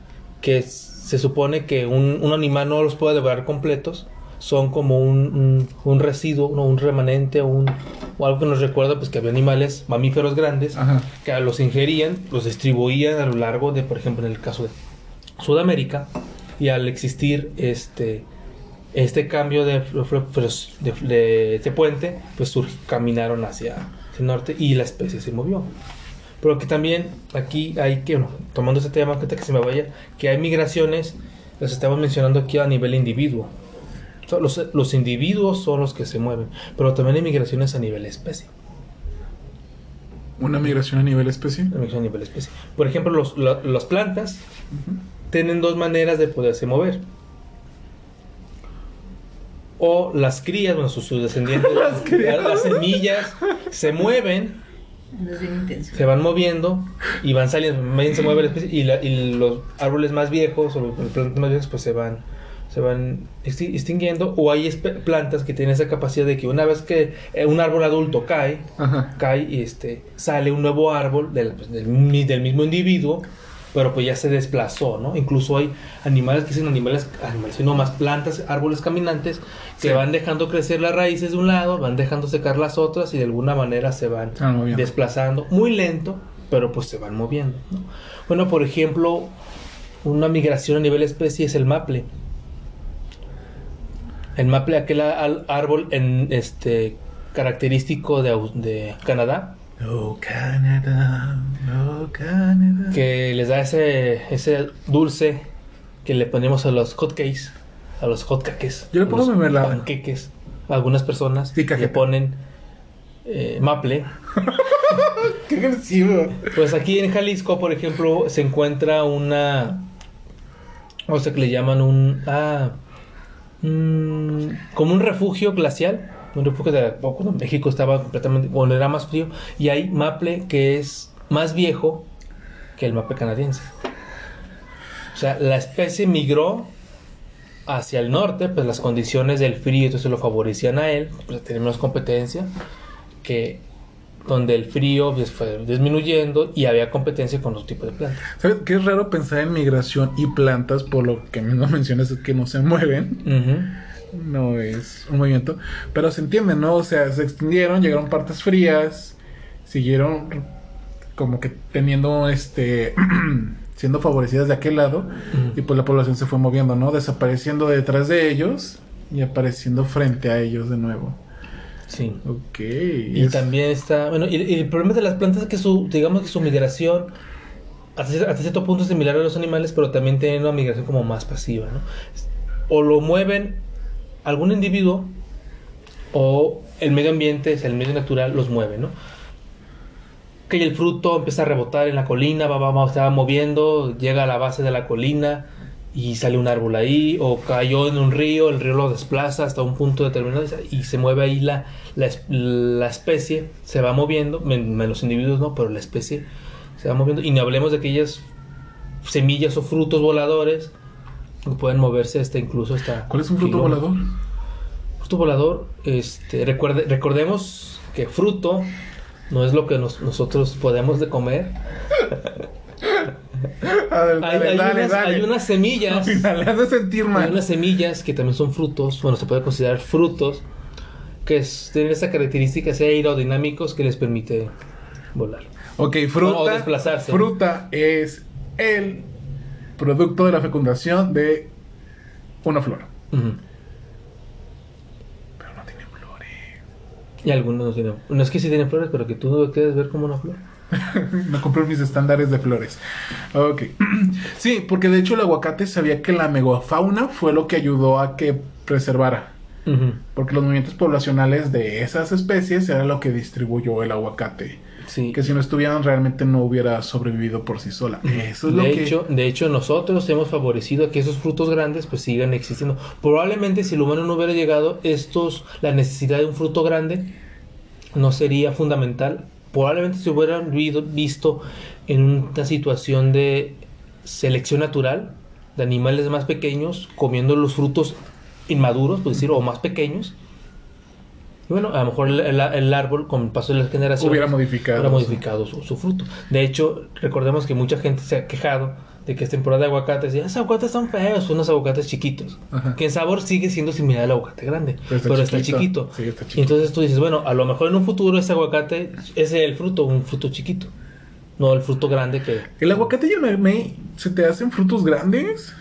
que se supone que un, un animal no los puede devorar completos, son como un, un, un residuo, no, un remanente o, un, o algo que nos recuerda pues que había animales mamíferos grandes Ajá. que los ingerían, los distribuían a lo largo de, por ejemplo, en el caso de Sudamérica, y al existir este este cambio de, de, de- de puente, pues surg- caminaron hacia el norte y la especie se movió. Pero que también aquí hay que, bueno, tomando ese tema, que se me vaya, que hay migraciones, las estamos mencionando aquí a nivel individuo. Los, los individuos son los que se mueven, pero también hay migraciones a nivel especie. Una migración a nivel especie. La migración a nivel especie. Por ejemplo, los, la- las plantas tienen dos maneras de poderse mover. O las crías, bueno, sus, sus descendientes, las, las semillas, se mueven, se van moviendo y van saliendo, se mueve la especie y, la- y los árboles más viejos o los plantas más viejas pues se van se van exti- extinguiendo o hay plantas que tienen esa capacidad de que una vez que eh, un árbol adulto cae Ajá. cae y este sale un nuevo árbol del, pues, del, del mismo individuo pero pues ya se desplazó no incluso hay animales que son animales animales sino más plantas árboles caminantes que Sí. van dejando crecer las raíces de un lado van dejando secar las otras y de alguna manera se van moviendo. desplazando muy lento pero pues se van moviendo ¿no? bueno por ejemplo una migración a nivel especie es el maple el maple aquel árbol en este característico de Canadá Oh, Canadá. Oh, Canadá. que les da ese ese dulce que le ponemos a los hotcakes a los hotcakes Yo le pongo mermelada. panqueques algunas personas Sí, le ponen eh, maple Qué agresivo. Pues aquí en Jalisco, por ejemplo, se encuentra una. O sea, que le llaman un. Ah. mm, como un refugio glacial. Un refugio de. o Cuando México estaba completamente. Bueno, era más frío. Y hay maple que es más viejo que el maple canadiense. O sea, la especie migró hacia el norte, pues las condiciones del frío entonces lo favorecían a él, pues tenía menos competencia, que donde el frío pues, fue disminuyendo y había competencia con otro tipo de plantas. ¿Sabes qué es raro pensar en migración y plantas por lo que mismo mencionas es que no se mueven? Ujú. No es un movimiento. Pero se entiende, ¿no? O sea, se extinguieron, llegaron partes frías, siguieron como que teniendo este. siendo favorecidas de aquel lado. Y pues la población se fue moviendo, ¿no? Desapareciendo detrás de ellos y apareciendo frente a ellos de nuevo. Sí. Ok. Y es- también está, bueno, y, y el problema de las plantas es que su, digamos que su migración hasta, hasta cierto punto es similar a los animales, pero también tienen una migración como más pasiva, ¿no? O lo mueven algún individuo o el medio ambiente, el medio natural, los mueve, ¿no? Que el fruto empieza a rebotar en la colina, va, va, va, se va moviendo, llega a la base de la colina y sale un árbol ahí, o cayó en un río, el río lo desplaza hasta un punto determinado y se mueve ahí la, la, la especie, se va moviendo, men- men- los individuos no, pero la especie se va moviendo. Y ni hablemos de aquellas semillas o frutos voladores pueden moverse hasta incluso hasta... ¿Cuál es un fruto volador? Fruto volador, este, recuerde, recordemos que fruto no es lo que nos- nosotros podemos de comer. Dale, Hay, hay dale, unas, dale. hay unas semillas, sentir hay mal. unas semillas que también son frutos, bueno, se puede considerar frutos, que es- tienen esa característica, ser aerodinámicos que les permite volar. Ok, O fruta. desplazarse. Fruta es el producto de la fecundación de una flor. Pero no tiene flores. Y algunos no tienen, no es que sí tienen flores, pero que tú no quieres ver como una flor. No compré mis estándares de flores. Ok. Sí, porque de hecho el aguacate sabía que la megafauna fue lo que ayudó a que preservara. Porque los movimientos poblacionales de esas especies era lo que distribuyó el aguacate. Sí. Que si no estuvieran realmente no hubiera sobrevivido por sí sola. Eso es lo de que... hecho, de hecho, nosotros hemos favorecido a que esos frutos grandes pues sigan existiendo. Probablemente si el humano no hubiera llegado, estos, la necesidad de un fruto grande no sería fundamental. Probablemente se hubieran visto en una situación de selección natural de animales más pequeños comiendo los frutos inmaduros, por decir, o más pequeños. Y bueno, a lo mejor el, el- el árbol, con el paso de las generaciones, Hubiera modificado. hubiera modificado su, su fruto. De hecho, recordemos que mucha gente se ha quejado de que es temporada de aguacates. Y esos aguacates son feos, son unos aguacates chiquitos. Ajá. Que en sabor sigue siendo similar al aguacate grande, Pero pero está chiquito. Sí, está Y chiquito. entonces tú dices, bueno, a lo mejor en un futuro ese aguacate es el fruto, un fruto chiquito. No el fruto grande que... ¿El aguacate y el mamey se te hacen frutos grandes?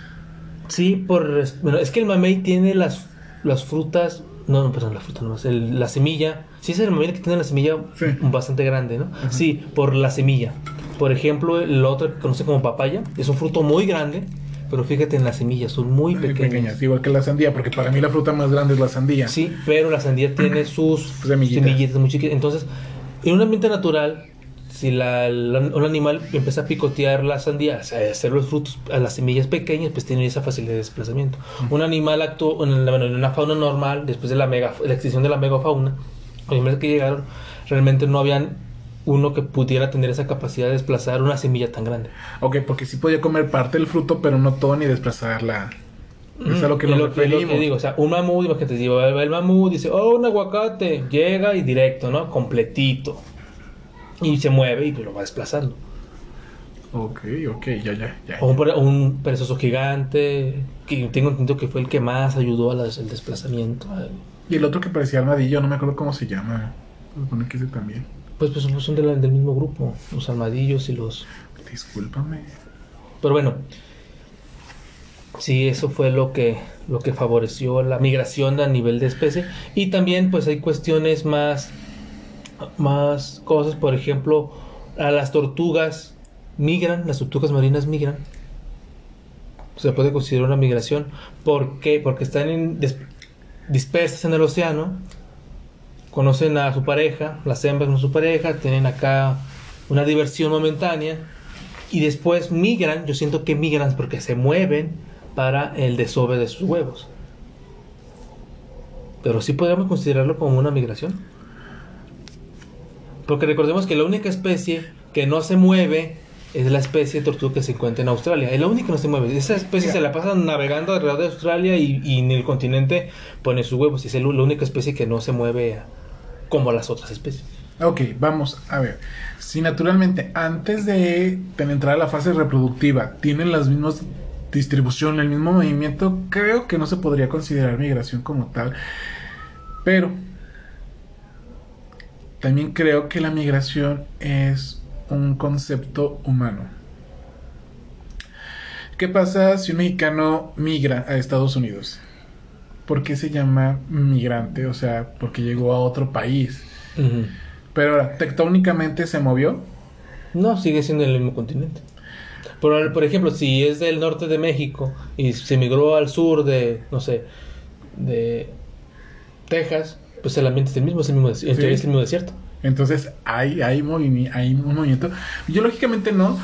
Sí, por... Bueno, es que el mamey tiene las, las frutas... No, no, perdón, la fruta nomás. el- la semilla. Sí, es el mamey que tiene la semilla Sí. bastante grande, ¿no? Sí, por la semilla. Por ejemplo, el otro que conoce como papaya es un fruto muy grande, pero fíjate en las semillas, son muy Muy pequeñas. pequeñas, igual que la sandía, porque para mí la fruta más grande es la sandía. Sí, pero la sandía tiene sus Semillitas. semillitas, muy chiquitas. Entonces, en un ambiente natural, si la, la- un animal empieza a picotear la sandía, o sea, hacer los frutos a las semillas pequeñas, pues tiene esa facilidad de desplazamiento. Un animal actuó en, la- bueno, en una fauna normal, después de la, mega, la extinción de la megafauna, los animales que llegaron, realmente no habían uno que pudiera tener esa capacidad de desplazar una semilla tan grande. Ok, porque sí podía comer parte del fruto, pero no todo ni desplazarla. Es a lo que Mm, nos lo, es lo referimos. que digo, o sea, un mamut, imagínate, el mamut, dice, oh, un aguacate, llega y directo, ¿no? Completito. Y se mueve y pues lo va desplazando. Ok, ok, ya, ya, ya. O un, pere- un perezoso gigante, que tengo entendido que fue el que más ayudó al desplazamiento. Y el otro que parecía armadillo, no me acuerdo cómo se llama. Supone que ese también. Pues, pues son de la- del mismo grupo, los armadillos y los... Discúlpame. Pero bueno, sí, eso fue lo que, lo que favoreció la migración a nivel de especie. Y también pues hay cuestiones más, más cosas, por ejemplo, a las tortugas migran, las tortugas marinas migran. Se puede considerar una migración. ¿Por qué? Porque están dispersas en el océano, conocen a su pareja, las hembras con su pareja, tienen acá una diversión momentánea y después migran, yo siento que migran porque se mueven para el desove de sus huevos. Pero sí podríamos considerarlo como una migración. Porque recordemos que la única especie que no se mueve es la especie de tortuga que se encuentra en Australia. Es la única que no se mueve. Esa especie se la pasa navegando alrededor de Australia y, y en el continente pone sus huevos. Y es la única especie que no se mueve como las otras especies. Ok, vamos a ver. Si naturalmente antes de entrar a la fase reproductiva tienen las mismas distribución, el mismo movimiento, creo que no se podría considerar migración como tal. Pero también creo que la migración es un concepto humano. ¿Qué pasa si un mexicano migra a Estados Unidos? ¿Por qué se llama migrante? O sea, porque llegó a otro país. Pero ahora, tectónicamente se movió. No, sigue siendo el mismo continente. Por, por ejemplo, si es del norte de México y se migró al sur de, no sé, de Texas, pues el ambiente es el mismo, es el mismo, Sí. es el mismo desierto. Entonces hay, hay, movimi- hay un movimiento. Biológicamente no.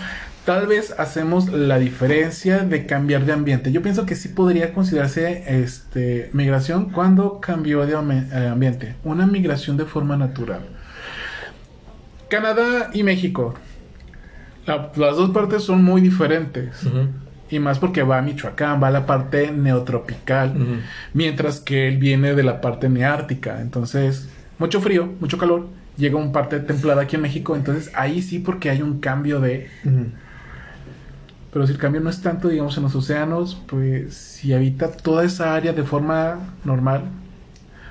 Tal vez hacemos la diferencia de cambiar de ambiente. Yo pienso que sí podría considerarse este, migración cuando cambió de eh, ambiente. Una migración de forma natural. Canadá y México. La- las dos partes son muy diferentes. Ujú, Y más porque va a Michoacán, va a la parte neotropical. Mientras que él viene de la parte neártica. Entonces, mucho frío, mucho calor. Llega un parte templada aquí en México. Entonces, ahí sí porque hay un cambio de... Pero si el cambio no es tanto, digamos, en los océanos, pues si habita toda esa área de forma normal.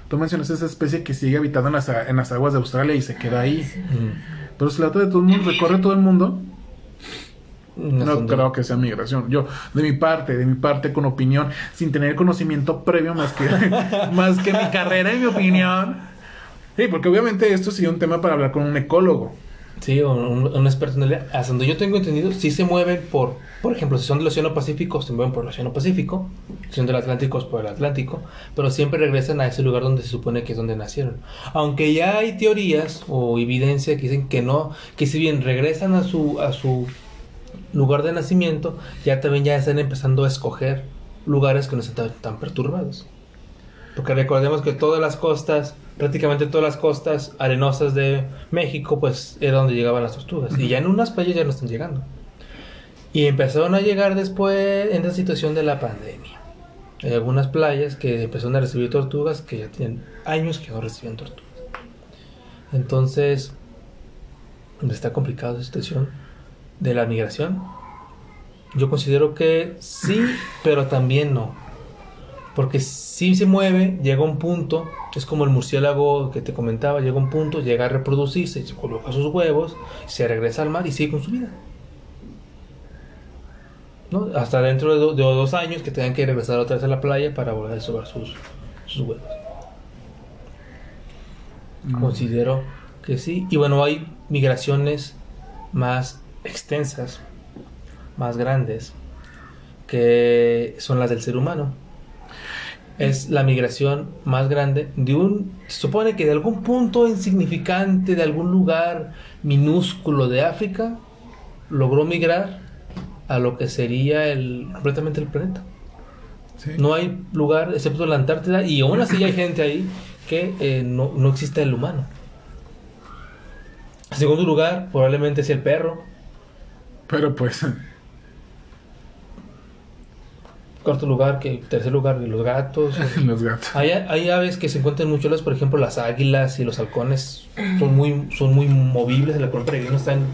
Tú mencionas esa especie que sigue habitando en las, en las aguas de Australia y se queda ahí. Pero si la de todo el mundo, recorre todo el mundo, No creo que sea migración. Yo, de mi parte, de mi parte, con opinión, sin tener conocimiento previo más que, más que mi carrera y mi opinión. Sí, porque obviamente esto sería un tema para hablar con un ecólogo. Sí, un, un- experto en el. Hasta donde yo tengo entendido, sí se mueven por, por ejemplo, si son del Océano Pacífico, se mueven por el Océano Pacífico, si son del Atlántico, es por el Atlántico, pero siempre regresan a ese lugar donde se supone que es donde nacieron. Aunque ya hay teorías o evidencia que dicen que no, que si bien regresan a su, a su lugar de nacimiento, ya también ya están empezando a escoger lugares que no están tan, perturbados. Porque recordemos que todas las costas, prácticamente todas las costas arenosas de México, pues era donde llegaban las tortugas. Y ya en unas playas ya no están llegando. Y empezaron a llegar después en la situación de la pandemia. Hay algunas playas que empezaron a recibir tortugas que ya tienen años que no reciben tortugas. Entonces, está complicada la situación de la migración. Yo considero que sí, pero también no. Porque si se mueve, llega un punto, es como el murciélago que te comentaba, llega un punto, llega a reproducirse, se coloca sus huevos, se regresa al mar y sigue con su vida. ¿No? Hasta dentro de, do- de dos años que tengan que regresar otra vez a la playa para volver a sobar sus, sus huevos. Considero que sí. Y bueno, hay migraciones más extensas, más grandes, que son las del ser humano. Es la migración más grande de un... Se supone que de algún punto insignificante, de algún lugar minúsculo de África, logró migrar a lo que sería el, completamente el planeta. Sí. No hay lugar excepto la Antártida y aún así hay gente ahí que eh, no, no existe el humano. En segundo lugar, probablemente sea el perro. Pero pues, Cuarto lugar, que tercer lugar, los gatos. los gatos. Hay, hay aves que se encuentran mucho por ejemplo, las águilas y los halcones son muy, son muy movibles. Peregrino está en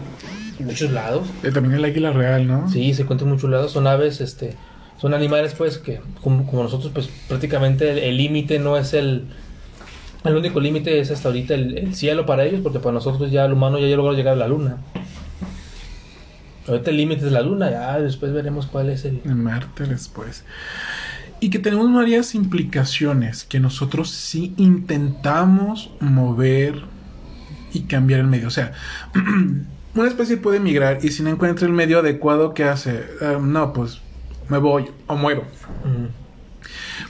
muchos lados. Eh, también el águila real, ¿no? Sí, se encuentran en muchos lados. Son aves, este, son animales, pues, que como, como nosotros, pues, prácticamente el el límite no es el, el único límite es hasta ahorita el, el cielo para ellos, porque para nosotros ya el humano ya logró llegar a la luna. Ahorita el límite es la luna, ya después veremos cuál es el. Marte después. Y que tenemos varias implicaciones que nosotros sí intentamos mover y cambiar el medio. O sea, una especie puede migrar y si no encuentra el medio adecuado, ¿qué hace? Ah, no, pues me voy o muero. Mm,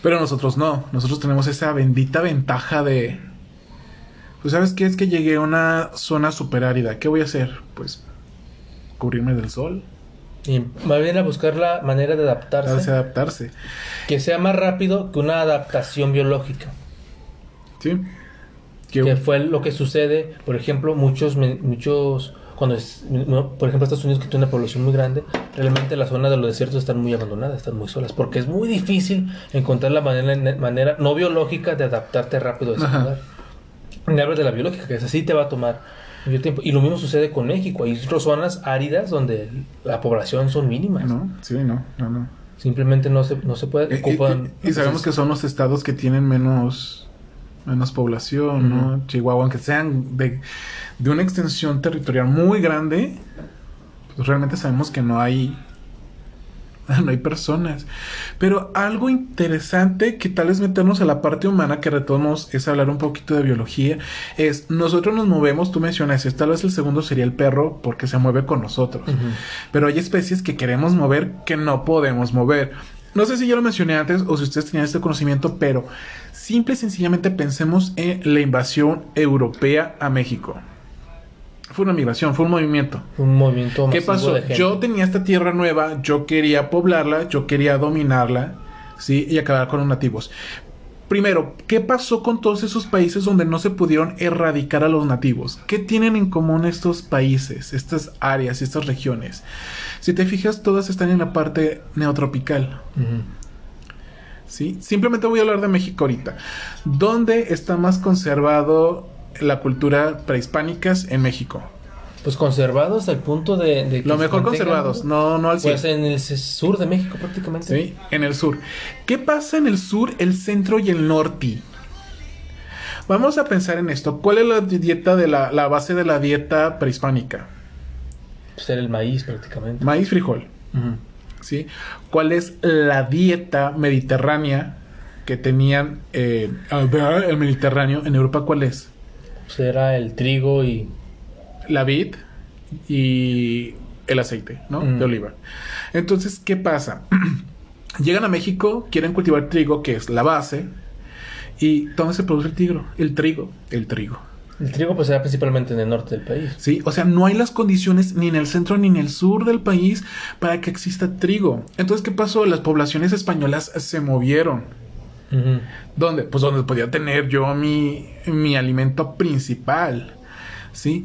Pero nosotros no. Nosotros tenemos esa bendita ventaja de... Pues sabes qué es que llegué a una zona super árida. ¿Qué voy a hacer? Pues cubrirme del sol. Y más bien a buscar la manera de A adaptarse, adaptarse. que sea más rápido que una adaptación biológica. ¿Sí? Que- que fue lo que sucede, por ejemplo, muchos, muchos, cuando es, no, por ejemplo, Estados Unidos que tiene una población muy grande, realmente las zonas de los desiertos están muy abandonadas, están muy solas, porque es muy difícil encontrar la manera, manera no biológica de adaptarte rápido a ese lugar. Me hablas de la biológica, que es así te va a tomar tiempo. Y lo mismo sucede con México, hay zonas áridas donde la población son mínimas. No, sí, no, no, no. Simplemente no se, no se puede. Eh, Y, ocupan- y- y sabemos que son los estados que tienen menos menos población, ¿no? Chihuahua, aunque sean de, de una extensión territorial muy grande, pues realmente sabemos que no hay no hay personas. Pero algo interesante que tal vez meternos a la parte humana que retomamos es hablar un poquito de biología, es nosotros nos movemos, tú mencionas, tal vez el segundo sería el perro porque se mueve con nosotros. Pero hay especies que queremos mover que no podemos mover. No sé si ya lo mencioné antes o si ustedes tenían este conocimiento, pero simple y sencillamente pensemos en la invasión europea a México. Fue una migración, fue un movimiento. Un movimiento ¿Qué pasó? de gente. Yo tenía esta tierra nueva, yo quería poblarla, yo quería dominarla, ¿sí? Y acabar con los nativos. Primero, ¿qué pasó con todos esos países donde no se pudieron erradicar a los nativos? ¿Qué tienen en común estos países, estas áreas y estas regiones? Si te fijas, todas están en la parte neotropical. ¿sí? Simplemente voy a hablar de México ahorita. ¿Dónde está más conservado la cultura prehispánicas en México? Pues conservados al punto de, de que Lo mejor conservados, no, no al 100. Pues en el sur de México prácticamente. Sí, en el sur. ¿Qué pasa en el sur, el centro y el norte? Vamos a pensar en esto. ¿Cuál es la dieta de la, la base de la dieta prehispánica? Pues era el maíz prácticamente. Maíz, frijol. ¿sí? ¿Cuál es la dieta mediterránea que tenían eh, el Mediterráneo en Europa? ¿Cuál es? Pues era el trigo y La vid y el aceite, ¿no? Mm. De oliva. Entonces, ¿qué pasa? Llegan a México, quieren cultivar trigo, que es la base. ¿Y dónde se produce el trigo? El trigo. El trigo. el trigo pues era principalmente en el norte del país. ¿Sí? O sea, no hay las condiciones ni en el centro ni en el sur del país para que exista trigo. Entonces, ¿qué pasó? Las poblaciones españolas se movieron. Ujú. ¿Dónde? Pues donde podía tener yo mi, mi alimento principal. ¿Sí?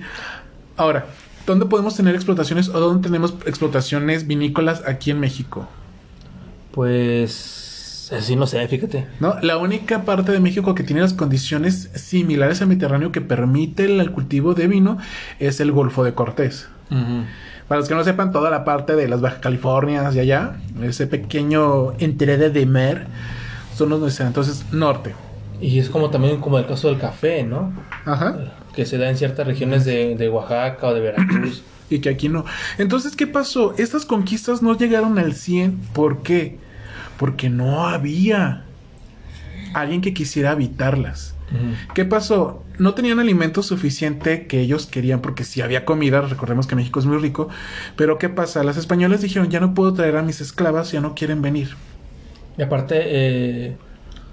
Ahora, ¿dónde podemos tener explotaciones o dónde tenemos explotaciones vinícolas aquí en México? Pues Así no sé, fíjate. No, la única parte de México que tiene las condiciones similares al Mediterráneo que permite el, cultivo de vino es el Golfo de Cortés. Para los que no sepan, toda la parte de las Baja Californias y allá, ese pequeño entrede de mar, son los. Entonces, norte. Y es como también como el caso del café, ¿no? Ajá. Que se da en ciertas regiones de, de Oaxaca o de Veracruz. Y que aquí no. Entonces, ¿qué pasó? Estas conquistas no llegaron al 100. ¿Por qué? Porque no había alguien que quisiera habitarlas. ¿Qué pasó? No tenían alimento suficiente que ellos querían porque si había comida, recordemos que México es muy rico, pero ¿qué pasa? Las españolas dijeron, ya no puedo traer a mis esclavas, ya no quieren venir. Y aparte, eh,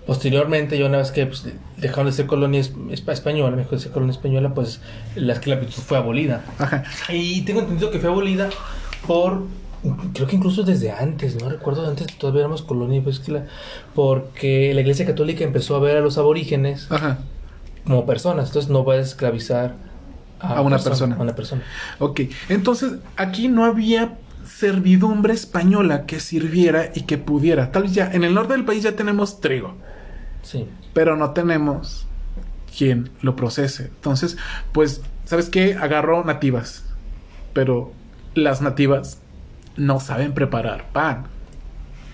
posteriormente, ya una vez que pues, dejaron de ser colonia es- espa- española, México de ser colonia española, pues la esclavitud fue abolida. Ajá. Y tengo entendido que fue abolida por, creo que incluso desde antes, no recuerdo, antes todavía éramos colonia, pues, que la- porque la Iglesia Católica empezó a ver a los aborígenes Ajá. como personas, entonces no puedes esclavizar A una persona. A una persona. Ok. Entonces, aquí no había servidumbre española que sirviera y que pudiera. Tal vez ya, en el norte del país ya tenemos trigo. Sí. pero no tenemos quien lo procese. Entonces, pues, ¿sabes qué? Agarró nativas, pero las nativas no saben preparar pan.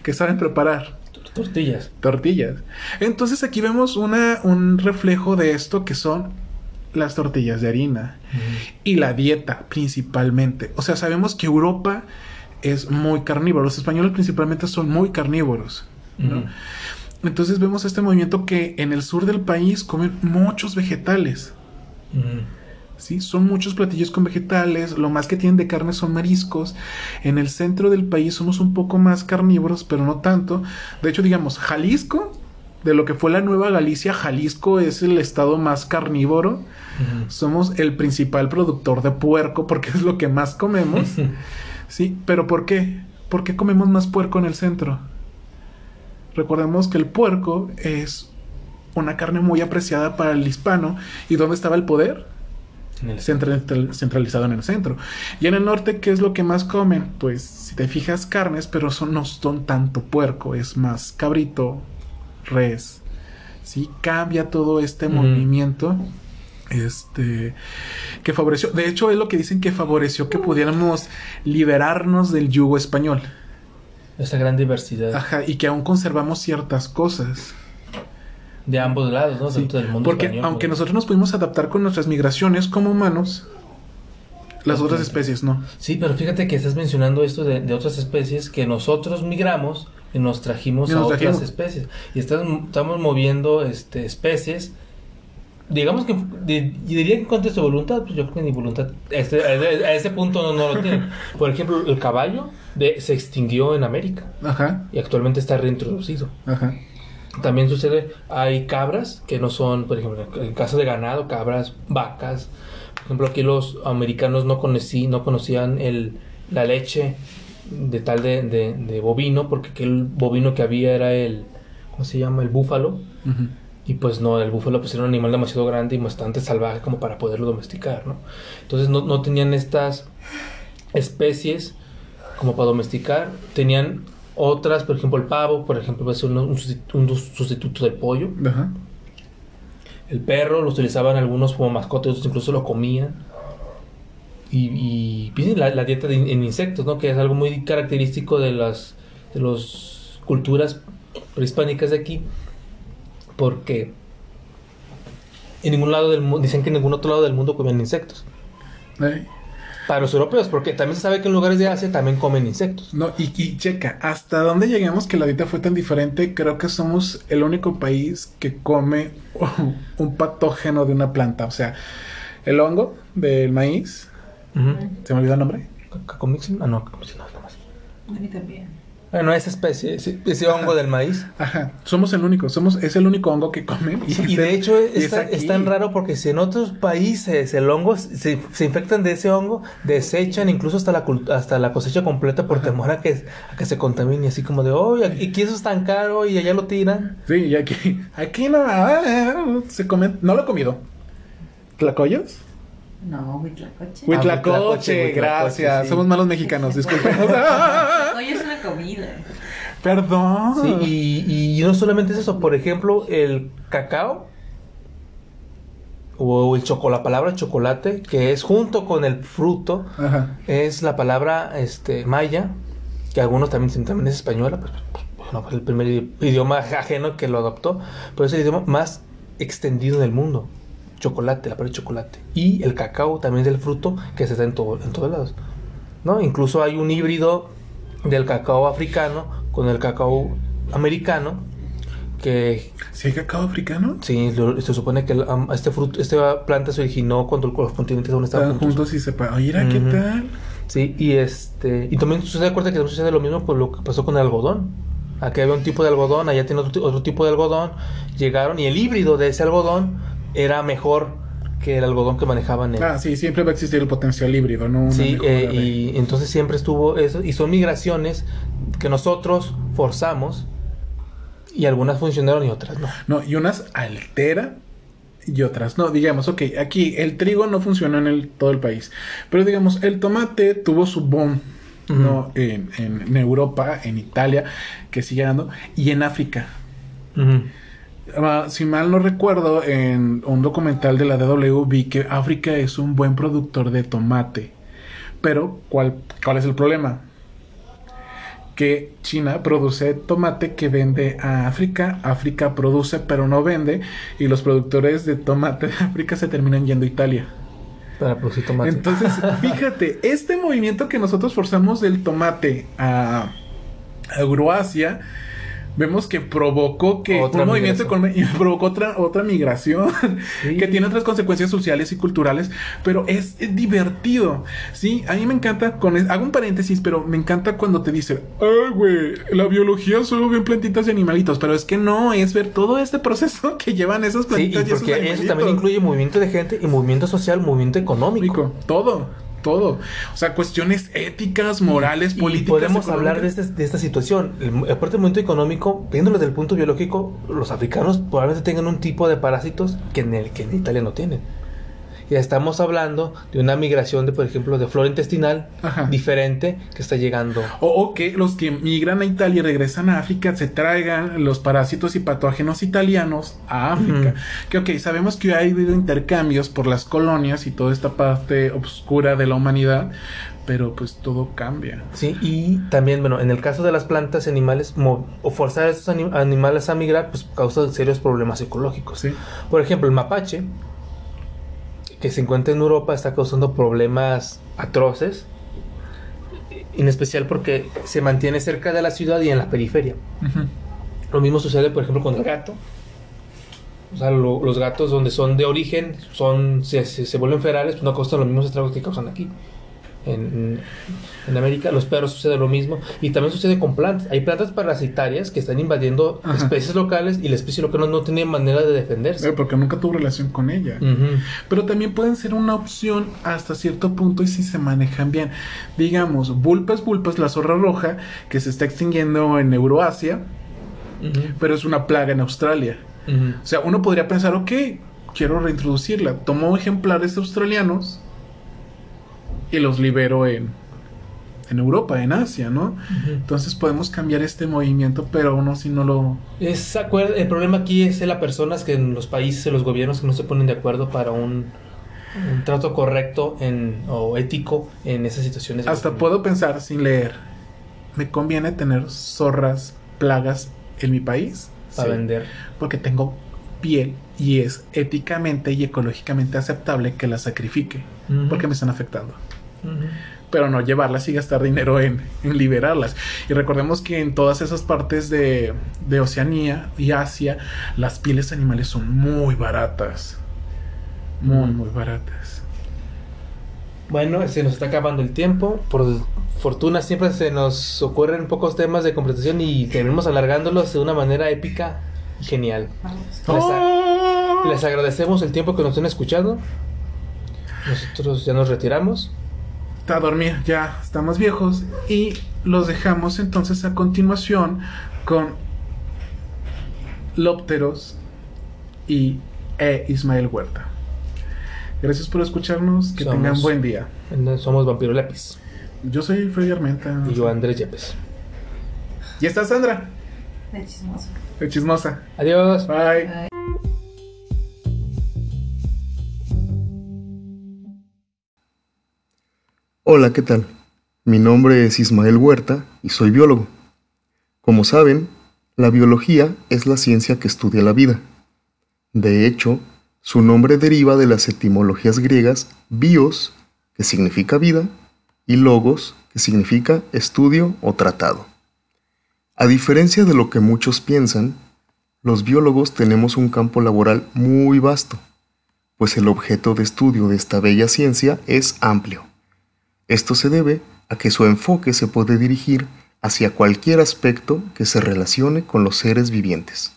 ¿Qué saben preparar? Tor- Tortillas. Tortillas. Entonces aquí vemos una, un reflejo de esto que son las tortillas de harina y la dieta principalmente. O sea, sabemos que Europa es muy carnívoro. Los españoles principalmente son muy carnívoros. Entonces vemos este movimiento que en el sur del país comen muchos vegetales. ¿sí? Son muchos platillos con vegetales, lo más que tienen de carne son mariscos. En el centro del país somos un poco más carnívoros, pero no tanto. De hecho, digamos, Jalisco, de lo que fue la Nueva Galicia, Jalisco es el estado más carnívoro. Somos el principal productor de puerco porque es lo que más comemos. ¿Sí? ¿Pero por qué? ¿Por qué comemos más puerco en el centro? Recordemos que el puerco es una carne muy apreciada para el hispano. ¿Y dónde estaba el poder? En el- Central- centralizado en el centro. Y en el norte, ¿qué es lo que más comen? Pues, si te fijas, carnes, pero son, no son tanto puerco, es más cabrito, res. ¿Sí? Cambia todo este movimiento. Este que favoreció, de hecho es lo que dicen que favoreció que pudiéramos liberarnos del yugo español. Esa gran diversidad Ajá, y que aún conservamos ciertas cosas. de ambos lados, ¿no? Sí, Tanto del mundo porque español, aunque nosotros nos pudimos adaptar con nuestras migraciones como humanos, las otras especies no. Sí, pero fíjate que estás mencionando esto de, de otras especies que nosotros migramos y nos trajimos Y a otras especies. Y estás- estamos moviendo este, especies. Digamos que y diría que contra su voluntad, pues yo creo que ni voluntad. este, a, a ese punto no, no lo tienen. Por ejemplo, el caballo de, se extinguió en América Ajá, y actualmente está reintroducido. ajá. También sucede, hay cabras que no son, por ejemplo, en caso de ganado, cabras, vacas. Por ejemplo, aquí los americanos no, conocí, no conocían el, la leche de tal de, de- de bovino, porque aquel bovino que había era el, ¿cómo se llama? El búfalo. Y pues no, el búfalo pues era un animal demasiado grande y bastante salvaje como para poderlo domesticar, ¿no? Entonces no, no tenían estas especies como para domesticar. Tenían otras, por ejemplo el pavo, por ejemplo, va a ser un, un sustitu- un sustituto del pollo. El perro lo utilizaban algunos como mascota, otros incluso lo comían. Y, y la, la dieta de en insectos, ¿no? Que es algo muy característico de las de las culturas prehispánicas de aquí. Porque en ningún lado del mundo, dicen que en ningún otro lado del mundo comen insectos. Para los europeos, porque también se sabe que en lugares de Asia también comen insectos. No, y, y checa, hasta dónde llegamos que la dieta fue tan diferente, creo que somos el único país que come un patógeno de una planta. O sea, el hongo del maíz, ¿se me olvidó el nombre? ¿Cacomixin? Ah, no, Cacomixin no, nada más. A mí también. Bueno, esa especie, ese, ese hongo del maíz. Ajá, somos el único, somos, es el único hongo que comen. Y, es y de hecho es, tan- aquí. es tan raro porque si en otros países el hongo se, se infectan de ese hongo, desechan incluso hasta la hasta la cosecha completa por temor a que, a que se contamine, así como de, oh, y aquí eso es tan caro y allá lo tiran. Sí, y aquí, aquí no, ah, se come, no lo he comido. ¿Tlacoyos? No, Huitlacoche. Huitlacoche, Huitlacoche, gracias. sí. Somos malos mexicanos, disculpen. Oye, es una comida. Perdón. Sí, y, y no solamente es eso, por ejemplo, el cacao o el choco, la palabra chocolate, que es junto con el fruto, Ajá. es la palabra este maya, que algunos también dicen también es española, pues, pues, bueno, fue el primer idioma ajeno que lo adoptó, pero es el idioma más extendido del mundo. Chocolate, la palabra chocolate. Y el cacao también es el fruto que se da en, todo, en todos lados. ¿no? Incluso hay un híbrido del cacao africano con el cacao americano que ¿Sí hay cacao africano? sí, lo- se supone que el- am- este fruto, esta planta se originó cuando los continentes aún estaban juntos. juntos y se pa- Oye, ¿qué Ujú. tal? Sí, y este y también sucede acuerda que también sucede lo mismo con lo que pasó con el algodón. Aquí había un tipo de algodón, allá tiene otro, otro tipo de algodón, llegaron y el híbrido de ese algodón era mejor que el algodón que manejaban en Ah, sí, siempre va a existir el potencial híbrido, ¿no? Una Sí, eh, de- y entonces siempre estuvo eso, y son migraciones que nosotros forzamos, y algunas funcionaron y otras no. No, y unas altera y otras no. Digamos, ok, aquí el trigo no funcionó en el, todo el país. Pero digamos, el tomate tuvo su boom, ¿no? En, en- en Europa, en Italia, que sigue dando, y en África. Ah, si mal no recuerdo, en un documental de la DW vi que África es un buen productor de tomate. Pero, ¿cuál, cuál es el problema? Que China produce tomate que vende a África, África produce pero no vende, y los productores de tomate de África se terminan yendo a Italia. Para producir tomate. Entonces, fíjate, este movimiento que nosotros forzamos del tomate a, a Euroasia, vemos que provocó que Otra un movimiento económico- provocó otra, otra migración Sí. que tiene otras consecuencias sociales y culturales, pero es, es divertido. Sí, a mí me encanta, con es- hago un paréntesis, pero me encanta cuando te dicen, ay, güey, la biología solo ven plantitas y animalitos, pero es que no, es ver todo este proceso que llevan esas Sí, y plantitas y, esos porque eso animalitos. también incluye movimiento de gente y movimiento social, movimiento económico. Todo, todo. O sea, cuestiones éticas, morales, Y políticas. podemos hablar de, este- de esta situación. El, aparte del movimiento económico, viéndolo desde el punto biológico, los africanos probablemente tengan un tipo de parásitos que en, el, que en Italia no tienen. Ya estamos hablando de una migración de, por ejemplo, de flora intestinal Ajá. diferente que está llegando. O, o que los que migran a Italia y regresan a África se traigan los parásitos y patógenos italianos a África. Que ok, sabemos que ha habido intercambios por las colonias y toda esta parte oscura de la humanidad, pero pues todo cambia. Sí, y también, bueno, en el caso de las plantas y animales, o forzar a estos ani- animales a migrar, pues causa serios problemas ecológicos. Sí. Por ejemplo, el mapache, que se encuentra en Europa, está causando problemas atroces, en especial porque se mantiene cerca de la ciudad y en la periferia. Lo mismo sucede, por ejemplo, con el gato. O sea, lo- los gatos donde son de origen, son se, se, se vuelven ferales, pues no causan los mismos estragos que causan aquí. En, en América, los perros sucede lo mismo. Y también sucede con plantas. Hay plantas parasitarias que están invadiendo Ajá. especies locales y la especie local no, no tiene manera de defenderse. Porque nunca tuvo relación con ella. Pero también pueden ser una opción hasta cierto punto y si se manejan bien. Digamos, Vulpes Vulpes, la zorra roja, que se está extinguiendo en Euroasia, pero es una plaga en Australia. O sea, uno podría pensar, ok, quiero reintroducirla. Tomo ejemplares australianos y los libero en, en Europa, en Asia, ¿no? Ujú. Entonces podemos cambiar este movimiento, pero uno si no lo... Es, el problema aquí es las personas que en los países, en los gobiernos que no se ponen de acuerdo para un, un trato correcto en, o ético en esas situaciones. Hasta puedo pensar sin leer. ¿Me conviene tener zorras, plagas en mi país? para Sí, vender. Porque tengo piel y es éticamente y ecológicamente aceptable que la sacrifique. Ujú. Porque me están afectando. Pero no llevarlas y gastar dinero en, en liberarlas. Y recordemos que en todas esas partes de, de Oceanía y Asia, las pieles animales son muy baratas. Muy, muy baratas. Bueno, se nos está acabando el tiempo. Por fortuna siempre se nos ocurren pocos temas de completación y terminamos alargándolos de una manera épica y genial. Les, a- les agradecemos el tiempo que nos han escuchado. Nosotros ya nos retiramos. A dormir, ya estamos viejos. Y los dejamos entonces a continuación con Lópteros y e Ismael Huerta. Gracias por escucharnos. Que Somos- tengan buen día. Somos Vampiro Lápiz. Yo soy Freddy Armenta. Y yo, Andrés Yepes. Y está Sandra, De chismoso. de chismosa. Adiós. Bye. Hola, ¿qué tal? Mi nombre es Ismael Huerta y soy biólogo. Como saben, la biología es la ciencia que estudia la vida. De hecho, su nombre deriva de las etimologías griegas bios, que significa vida, y logos, que significa estudio o tratado. A diferencia de lo que muchos piensan, los biólogos tenemos un campo laboral muy vasto, pues el objeto de estudio de esta bella ciencia es amplio. Esto se debe a que su enfoque se puede dirigir hacia cualquier aspecto que se relacione con los seres vivientes.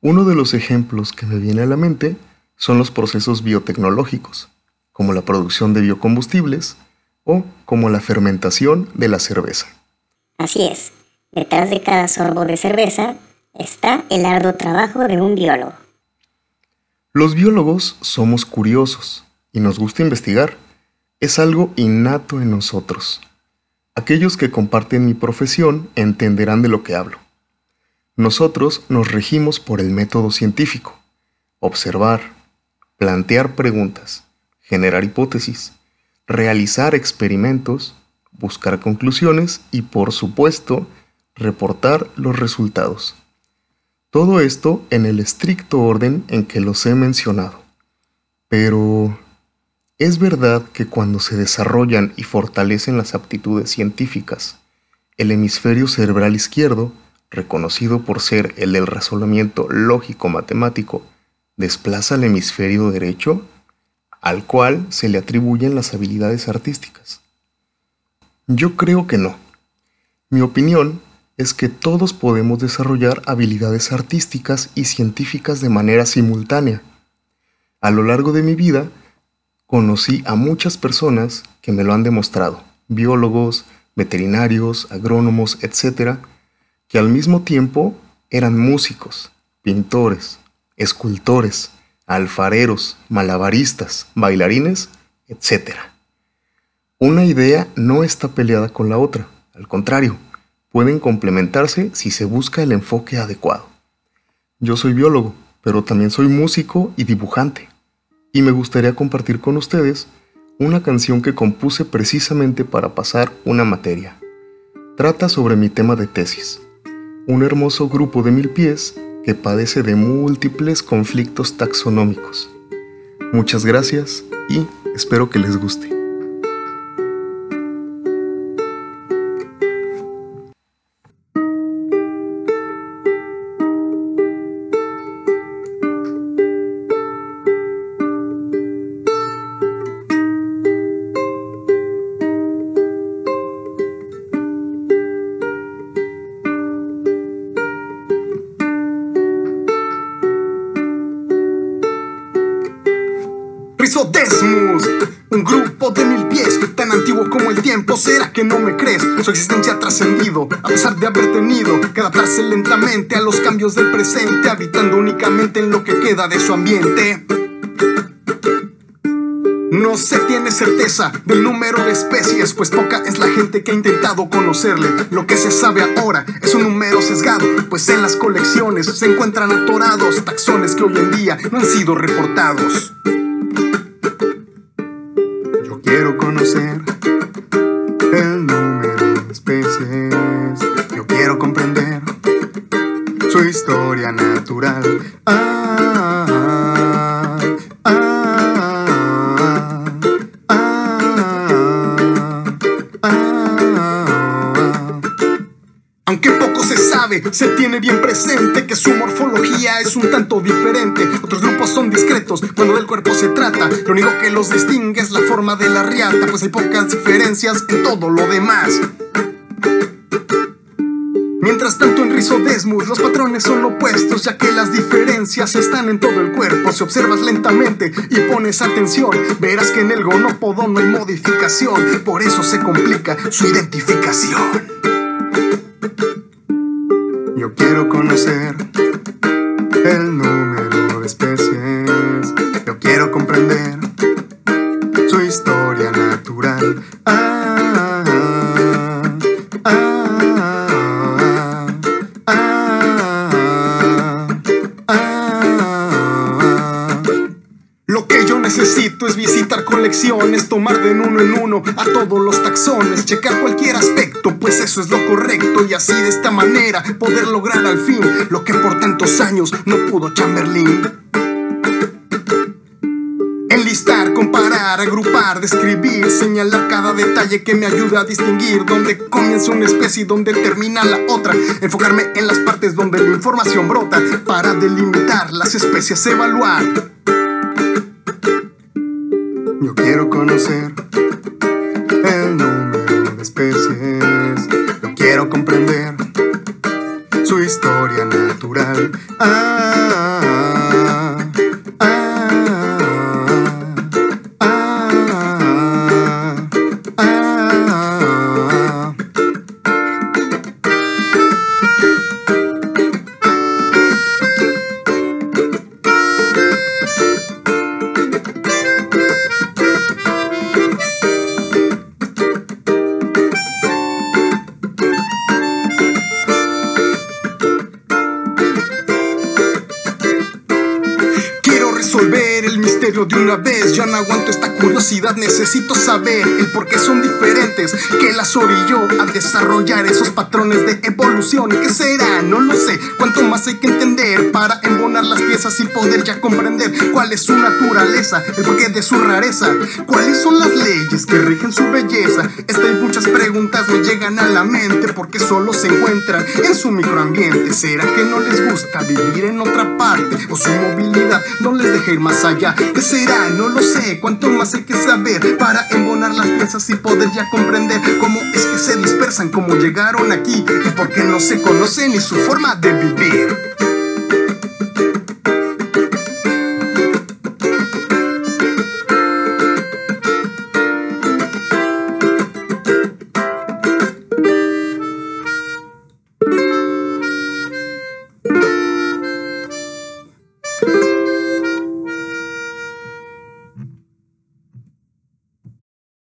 Uno de los ejemplos que me viene a la mente son los procesos biotecnológicos, como la producción de biocombustibles o como la fermentación de la cerveza. Así es, detrás de cada sorbo de cerveza está el arduo trabajo de un biólogo. Los biólogos somos curiosos y nos gusta investigar. Es algo innato en nosotros. Aquellos que comparten mi profesión entenderán de lo que hablo. Nosotros nos regimos por el método científico. Observar, plantear preguntas, generar hipótesis, realizar experimentos, buscar conclusiones y, por supuesto, reportar los resultados. Todo esto en el estricto orden en que los he mencionado. Pero, ¿es verdad que cuando se desarrollan y fortalecen las aptitudes científicas, el hemisferio cerebral izquierdo, reconocido por ser el del razonamiento lógico-matemático, desplaza al hemisferio derecho, al cual se le atribuyen las habilidades artísticas? Yo creo que no. Mi opinión es que todos podemos desarrollar habilidades artísticas y científicas de manera simultánea. A lo largo de mi vida, conocí a muchas personas que me lo han demostrado, biólogos, veterinarios, agrónomos, etc., que al mismo tiempo eran músicos, pintores, escultores, alfareros, malabaristas, bailarines, etc. Una idea no está peleada con la otra, al contrario, pueden complementarse si se busca el enfoque adecuado. Yo soy biólogo, pero también soy músico y dibujante, y me gustaría compartir con ustedes una canción que compuse precisamente para pasar una materia. Trata sobre mi tema de tesis, un hermoso grupo de mil pies que padece de múltiples conflictos taxonómicos. Muchas gracias y espero que les guste. Que no me crees? Su existencia ha trascendido, a pesar de haber tenido que adaptarse lentamente a los cambios del presente, habitando únicamente en lo que queda de su ambiente. No se tiene certeza del número de especies, pues poca es la gente que ha intentado conocerle. Lo que se sabe ahora es un número sesgado, pues en las colecciones se encuentran atorados taxones que hoy en día no han sido reportados. Yo quiero conocer natural. Ah, ah, ah, ah. Aunque poco se sabe, se tiene bien presente que su morfología es un tanto diferente. Otros grupos son discretos cuando del cuerpo se trata. Lo único que los distingue es la forma de la riata, pues hay pocas diferencias en todo lo demás. Mientras tanto en Rizodesmus los patrones son opuestos ya que las diferencias están en todo el cuerpo. Si observas lentamente y pones atención, verás que en el gonópodo no hay modificación, por eso se complica su identificación. Yo quiero conocer tomar de uno en uno a todos los taxones, checar cualquier aspecto, pues eso es lo correcto y así de esta manera poder lograr al fin lo que por tantos años no pudo Chamberlain. Enlistar, comparar, agrupar, describir, señalar cada detalle que me ayuda a distinguir dónde comienza una especie y dónde termina la otra. Enfocarme en las partes donde la información brota para delimitar las especies, evaluar. Yo quiero conocer el número de especies. Yo quiero comprender su historia natural. Ah, Necesito saber el por qué son diferentes. Que las orilló a desarrollar esos patrones de evolución. ¿Qué será? No lo sé. ¿Cuánto más hay que entender para embonar las piezas y poder ya comprender cuál es su naturaleza? El porqué de su rareza. ¿Cuáles son las leyes que rigen su belleza? Estas y muchas preguntas me llegan a la mente porque solo se encuentran en su microambiente. ¿Será que no les gusta vivir en otra parte? ¿O su movilidad no les deja ir más allá? ¿Qué será? No lo sé. ¿Cuánto más hay que saber para embonar las piezas y poder ya comprender cómo es que se dispersan, cómo llegaron aquí y por qué no se conocen ni su forma de vivir?